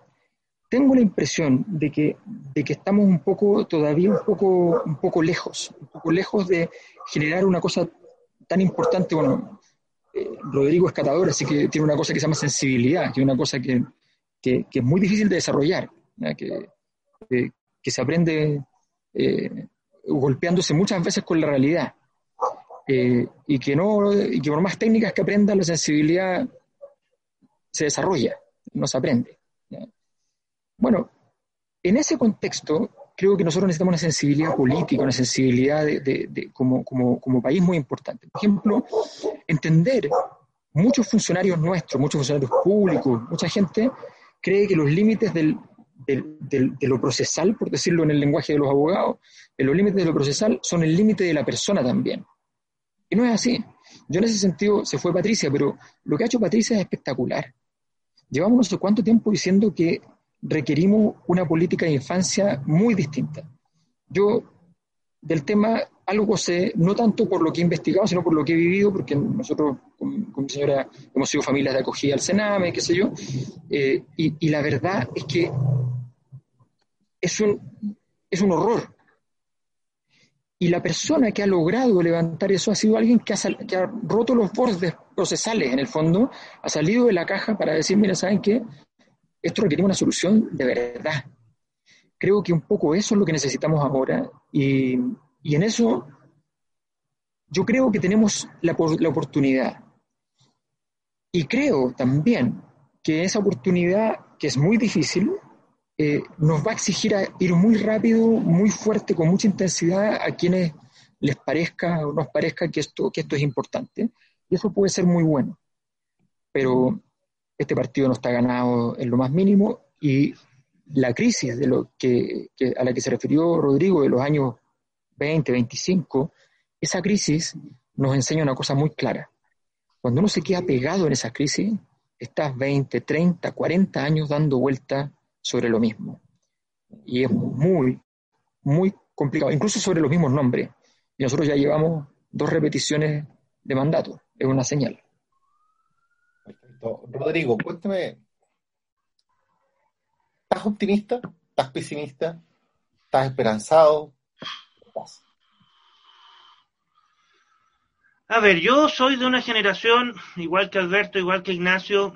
Tengo la impresión de que, estamos un poco, todavía un poco, un poco lejos, un poco lejos de generar una cosa tan importante. Bueno, eh, Rodrigo es catador, así que tiene una cosa que se llama sensibilidad, que es una cosa que, es muy difícil de desarrollar, que, que, se aprende eh, golpeándose muchas veces con la realidad. Eh, y, que no, y por más técnicas que aprenda, la sensibilidad se desarrolla, no se aprende. Bueno, en ese contexto, creo que nosotros necesitamos una sensibilidad política, una sensibilidad de, como, como, como, país muy importante. Por ejemplo, entender, muchos funcionarios nuestros, muchos funcionarios públicos, mucha gente cree que los límites del, de lo procesal, por decirlo en el lenguaje de los abogados, los límites de lo procesal son el límite de la persona también. Y no es así. Yo en ese sentido se fue Patricia, pero lo que ha hecho Patricia es espectacular. Llevamos no sé cuánto tiempo diciendo que requerimos una política de infancia muy distinta. Yo del tema algo sé, no tanto por lo que he investigado, sino por lo que he vivido, porque nosotros con, señora hemos sido familias de acogida al Sename, qué sé yo, eh, y, la verdad es que es un, es un horror y la persona que ha logrado levantar eso ha sido alguien que ha, roto los bordes procesales, en el fondo, ha salido de la caja para decir, mira, ¿saben qué? Esto requiere una solución de verdad. Creo que un poco eso es lo que necesitamos ahora y, en eso yo creo que tenemos la, la oportunidad. Y creo también que esa oportunidad, que es muy difícil, eh, nos va a exigir ir muy rápido, muy fuerte, con mucha intensidad a quienes les parezca o nos parezca que esto, que esto es importante. Y eso puede ser muy bueno. Pero este partido no está ganado en lo más mínimo y la crisis de lo que, a la que se refirió Rodrigo de los años 20, 25, esa crisis nos enseña una cosa muy clara. Cuando uno se queda pegado en esa crisis, estás 20, 30, 40 años dando vuelta sobre lo mismo. Y es muy, muy complicado, incluso sobre los mismos nombres. Y nosotros ya llevamos dos repeticiones de mandato, es una señal. Perfecto. Rodrigo, cuéntame, ¿estás optimista? ¿Estás pesimista? ¿Estás esperanzado? A ver, yo soy de una generación, igual que Alberto, igual que Ignacio,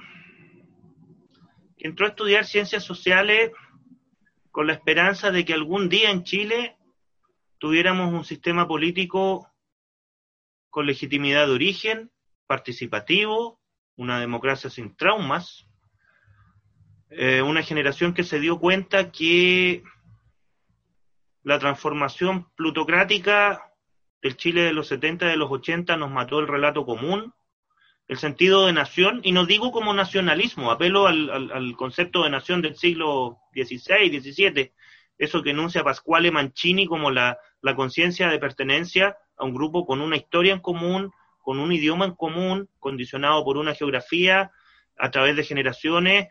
entró a estudiar ciencias sociales con la esperanza de que algún día en Chile tuviéramos un sistema político con legitimidad de origen, participativo, una democracia sin traumas, eh, una generación que se dio cuenta que la transformación plutocrática del Chile de los 70 y de los 80 nos mató el relato común el sentido de nación, y no digo como nacionalismo, apelo al, concepto de nación del siglo XVI, XVII, eso que enuncia Pasquale Mancini como la, conciencia de pertenencia a un grupo con una historia en común, con un idioma en común, condicionado por una geografía a través de generaciones,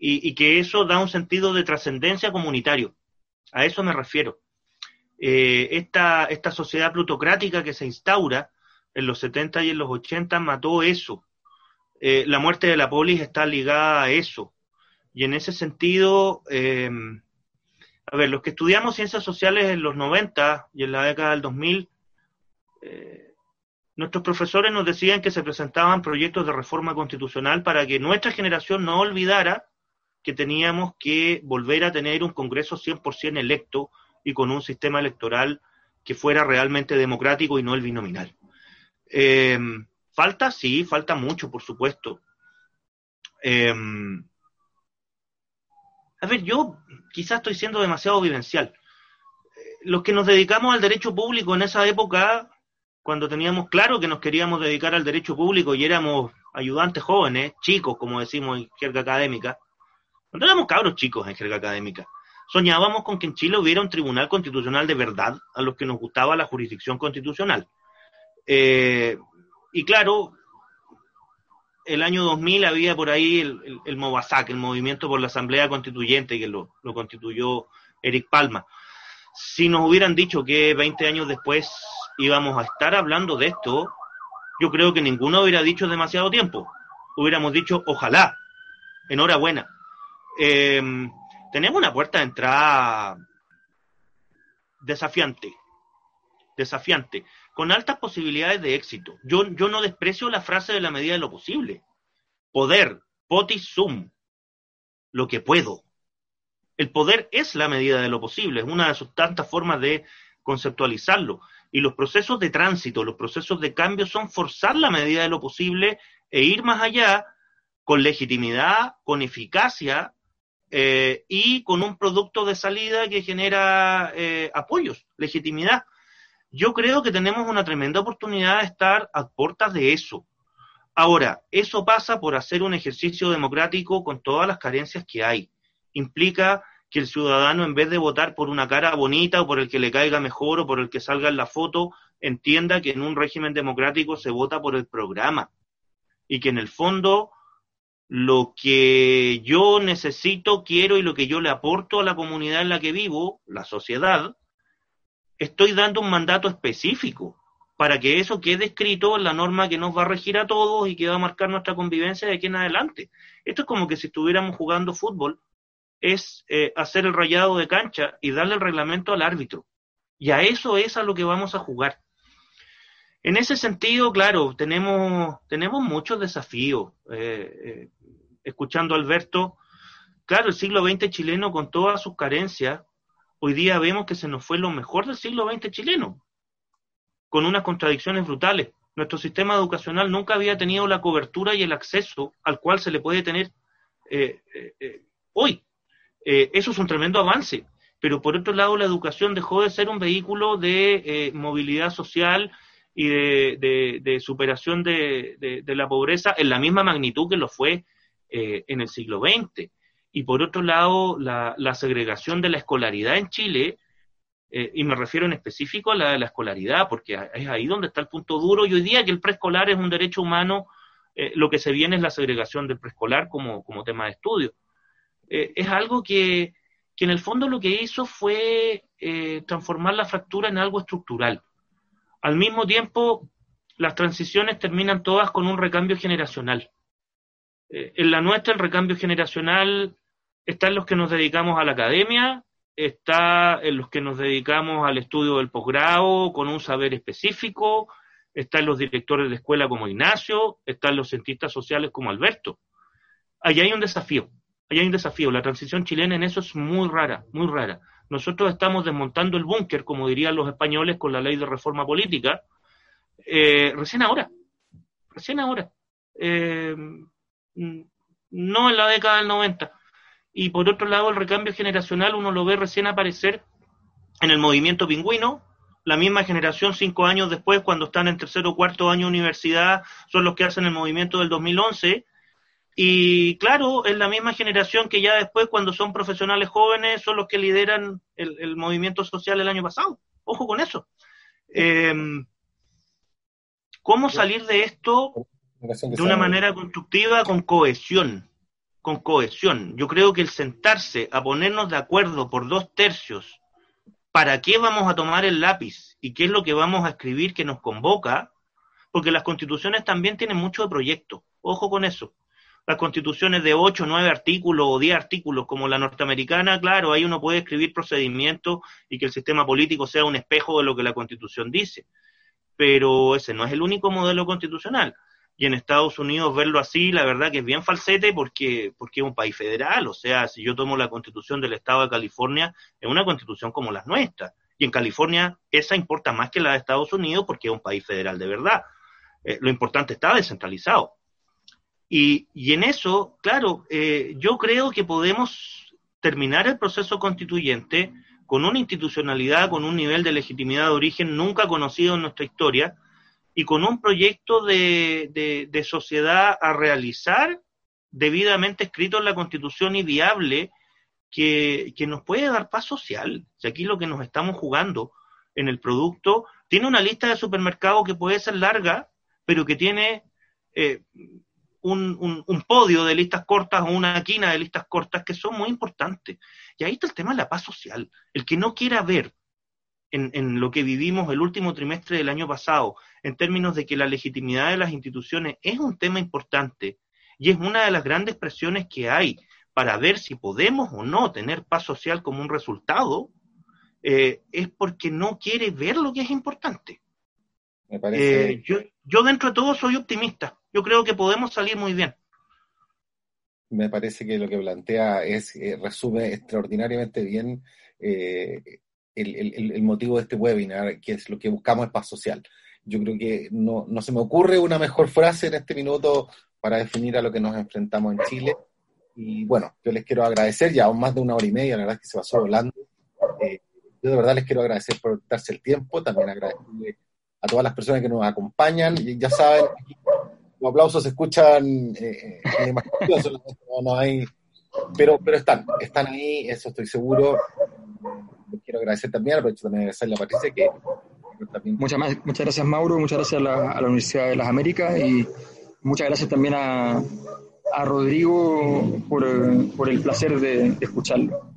y, que eso da un sentido de trascendencia comunitario. A eso me refiero. Eh, esta, esta sociedad plutocrática que se instaura en los 70 y en los 80 mató eso. Eh, la muerte de la polis está ligada a eso. Y en ese sentido, eh, a ver, los que estudiamos ciencias sociales en los 90 y en la década del 2000, eh, nuestros profesores nos decían que se presentaban proyectos de reforma constitucional para que nuestra generación no olvidara que teníamos que volver a tener un Congreso 100% electo y con un sistema electoral que fuera realmente democrático y no el binominal. Eh, ¿Falta? Sí, falta mucho, por supuesto. Eh, a ver, yo quizás estoy siendo demasiado vivencial. Los que nos dedicamos al derecho público en esa época, cuando teníamos claro que nos queríamos dedicar al derecho público y éramos ayudantes jóvenes, chicos, como decimos en jerga académica, cuando éramos cabros chicos en jerga académica, soñábamos con que en Chile hubiera un tribunal constitucional de verdad a los que nos gustaba la jurisdicción constitucional. Eh, y claro, el año 2000 había por ahí el, el, el, el Movimiento por la Asamblea Constituyente, que lo, constituyó Eric Palma. Si nos hubieran dicho que 20 años después íbamos a estar hablando de esto, yo creo que ninguno hubiera dicho demasiado tiempo. Hubiéramos dicho, ojalá, enhorabuena. Eh, tenemos una puerta de entrada desafiante, desafiante con altas posibilidades de éxito. Yo, yo no desprecio la frase de la medida de lo posible. Poder, potis sum, lo que puedo. El poder es la medida de lo posible, es una de sus tantas formas de conceptualizarlo. Y los procesos de tránsito, los procesos de cambio son forzar la medida de lo posible e ir más allá con legitimidad, con eficacia eh, y con un producto de salida que genera eh, apoyos, legitimidad. Yo creo que tenemos una tremenda oportunidad de estar a puertas de eso. Ahora, eso pasa por hacer un ejercicio democrático con todas las carencias que hay. Implica que el ciudadano, en vez de votar por una cara bonita o por el que le caiga mejor o por el que salga en la foto, entienda que en un régimen democrático se vota por el programa y que en el fondo lo que yo necesito, quiero y lo que yo le aporto a la comunidad en la que vivo, la sociedad, estoy dando un mandato específico para que eso quede escrito en la norma que nos va a regir a todos y que va a marcar nuestra convivencia de aquí en adelante. Esto es como que si estuviéramos jugando fútbol, es eh, hacer el rayado de cancha y darle el reglamento al árbitro. Y a eso es a lo que vamos a jugar. En ese sentido, claro, tenemos, tenemos muchos desafíos. Eh, eh, escuchando Alberto, claro, el siglo XX chileno con todas sus carencias, hoy día vemos que se nos fue lo mejor del siglo XX chileno, con unas contradicciones brutales. Nuestro sistema educacional nunca había tenido la cobertura y el acceso al cual se le puede tener eh, eh, eh, hoy. eso es un tremendo avance, pero por otro lado la educación dejó de ser un vehículo de movilidad social y de, superación de, la pobreza en la misma magnitud que lo fue en el siglo XX y por otro lado la, segregación de la escolaridad en Chile, eh, y me refiero en específico a la de la escolaridad, porque es ahí donde está el punto duro, y hoy día que el preescolar es un derecho humano, eh, lo que se viene es la segregación del preescolar como, como tema de estudio. Eh, es algo que, que, en el fondo lo que hizo fue transformar la fractura en algo estructural. Al mismo tiempo, las transiciones terminan todas con un recambio generacional. En la nuestra el recambio generacional está en los que nos dedicamos a la academia, está en los que nos dedicamos al estudio del posgrado con un saber específico, está en los directores de escuela como Ignacio, está en los cientistas sociales como Alberto. Allí hay un desafío, allí hay un desafío. La transición chilena en eso es muy rara, muy rara. Nosotros estamos desmontando el búnker, como dirían los españoles, con la ley de reforma política, eh, recién ahora, recién ahora. Eh, no en la década del 90 y por otro lado el recambio generacional uno lo ve recién aparecer en el movimiento pingüino, la misma generación cinco años después, cuando están en tercero o cuarto año de universidad, son los que hacen el movimiento del 2011. Y claro, es la misma generación que ya después, cuando son profesionales jóvenes, son los que lideran el, movimiento social el año pasado. Ojo con eso. Em, ¿Cómo salir de esto de una manera constructiva con cohesión? Con cohesión. Yo creo que el sentarse a ponernos de acuerdo por dos tercios para qué vamos a tomar el lápiz y qué es lo que vamos a escribir que nos convoca, porque las constituciones también tienen mucho de proyecto. Ojo con eso. Las constituciones de 8, 9 artículos o 10 artículos, como la norteamericana, claro, ahí uno puede escribir procedimientos y que el sistema político sea un espejo de lo que la constitución dice. Pero ese no es el único modelo constitucional. Y en Estados Unidos verlo así, la verdad que es bien falsete porque, porque es un país federal. O sea, si yo tomo la constitución del Estado de California, es una constitución como las nuestras. Y en California esa importa más que la de Estados Unidos porque es un país federal de verdad. Eh, lo importante está descentralizado. Y, y en eso, claro, eh, yo creo que podemos terminar el proceso constituyente con una institucionalidad, con un nivel de legitimidad de origen nunca conocido en nuestra historia, y con un proyecto de, sociedad a realizar debidamente escrito en la Constitución y viable que, nos puede dar paz social. Si aquí lo que nos estamos jugando en el producto tiene una lista de supermercados que puede ser larga, pero que tiene eh, un, un, podio de listas cortas o una quina de listas cortas que son muy importantes. Y ahí está el tema de la paz social. El que no quiera ver en, lo que vivimos el último trimestre del año pasado, en términos de que la legitimidad de las instituciones es un tema importante y es una de las grandes presiones que hay para ver si podemos o no tener paz social como un resultado, eh, es porque no quiere ver lo que es importante. Eh, yo, yo dentro de todo soy optimista. Yo creo que podemos salir muy bien. Me parece que lo que plantea es eh, resume extraordinariamente bien el, motivo de este webinar, que es lo que buscamos es paz social. Yo creo que no, no se me ocurre una mejor frase en este minuto para definir a lo que nos enfrentamos en Chile. Y bueno, yo les quiero agradecer, ya más de una hora y media, la verdad es que se pasó volando. Eh, yo de verdad les quiero agradecer por darse el tiempo, también agradecerle a todas las personas que nos acompañan. Y ya saben, los aplausos se escuchan eh, eh no, hay, pero, pero están, están ahí, eso estoy seguro quiero agradecer también, aprovecho también de agradecerle a Patricia que Muchas, muchas gracias Mauro, muchas gracias a la, Universidad de las Américas y muchas gracias también a, a Rodrigo por, por, el placer de, escucharlo.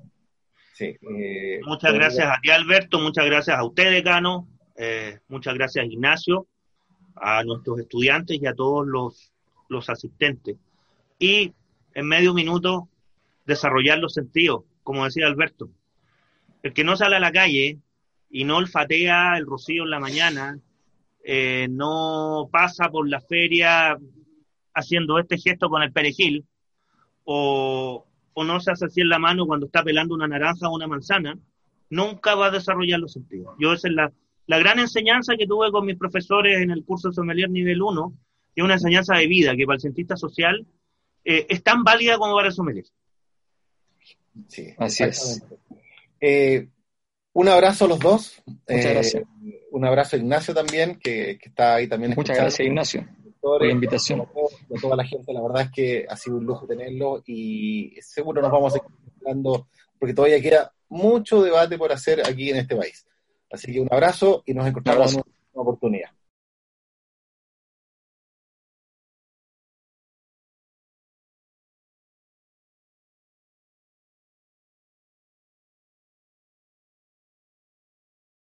Sí, eh, muchas gracias a ti Alberto, muchas gracias a usted decano, eh, muchas gracias Ignacio, a nuestros estudiantes y a todos los, los asistentes. Y en medio minuto desarrollar los sentidos, como decía Alberto. El que no sale a la calle y no olfatea el rocío en la mañana, eh, no pasa por la feria haciendo este gesto con el perejil, o, no se hace así en la mano cuando está pelando una naranja o una manzana, nunca va a desarrollar los sentidos. Yo esa es la, gran enseñanza que tuve con mis profesores en el curso de sommelier nivel 1, que es una enseñanza de vida, que para el cientista social eh, es tan válida como para el sommelier. Sí, así es. Eh, un abrazo a los dos. Muchas eh, gracias. Un abrazo a Ignacio también, que, está ahí también. Muchas gracias, Ignacio, por la invitación. A toda la gente, la verdad es que ha sido un lujo tenerlo y seguro nos vamos a seguir hablando porque todavía queda mucho debate por hacer aquí en este país. Así que un abrazo y nos encontramos en una oportunidad.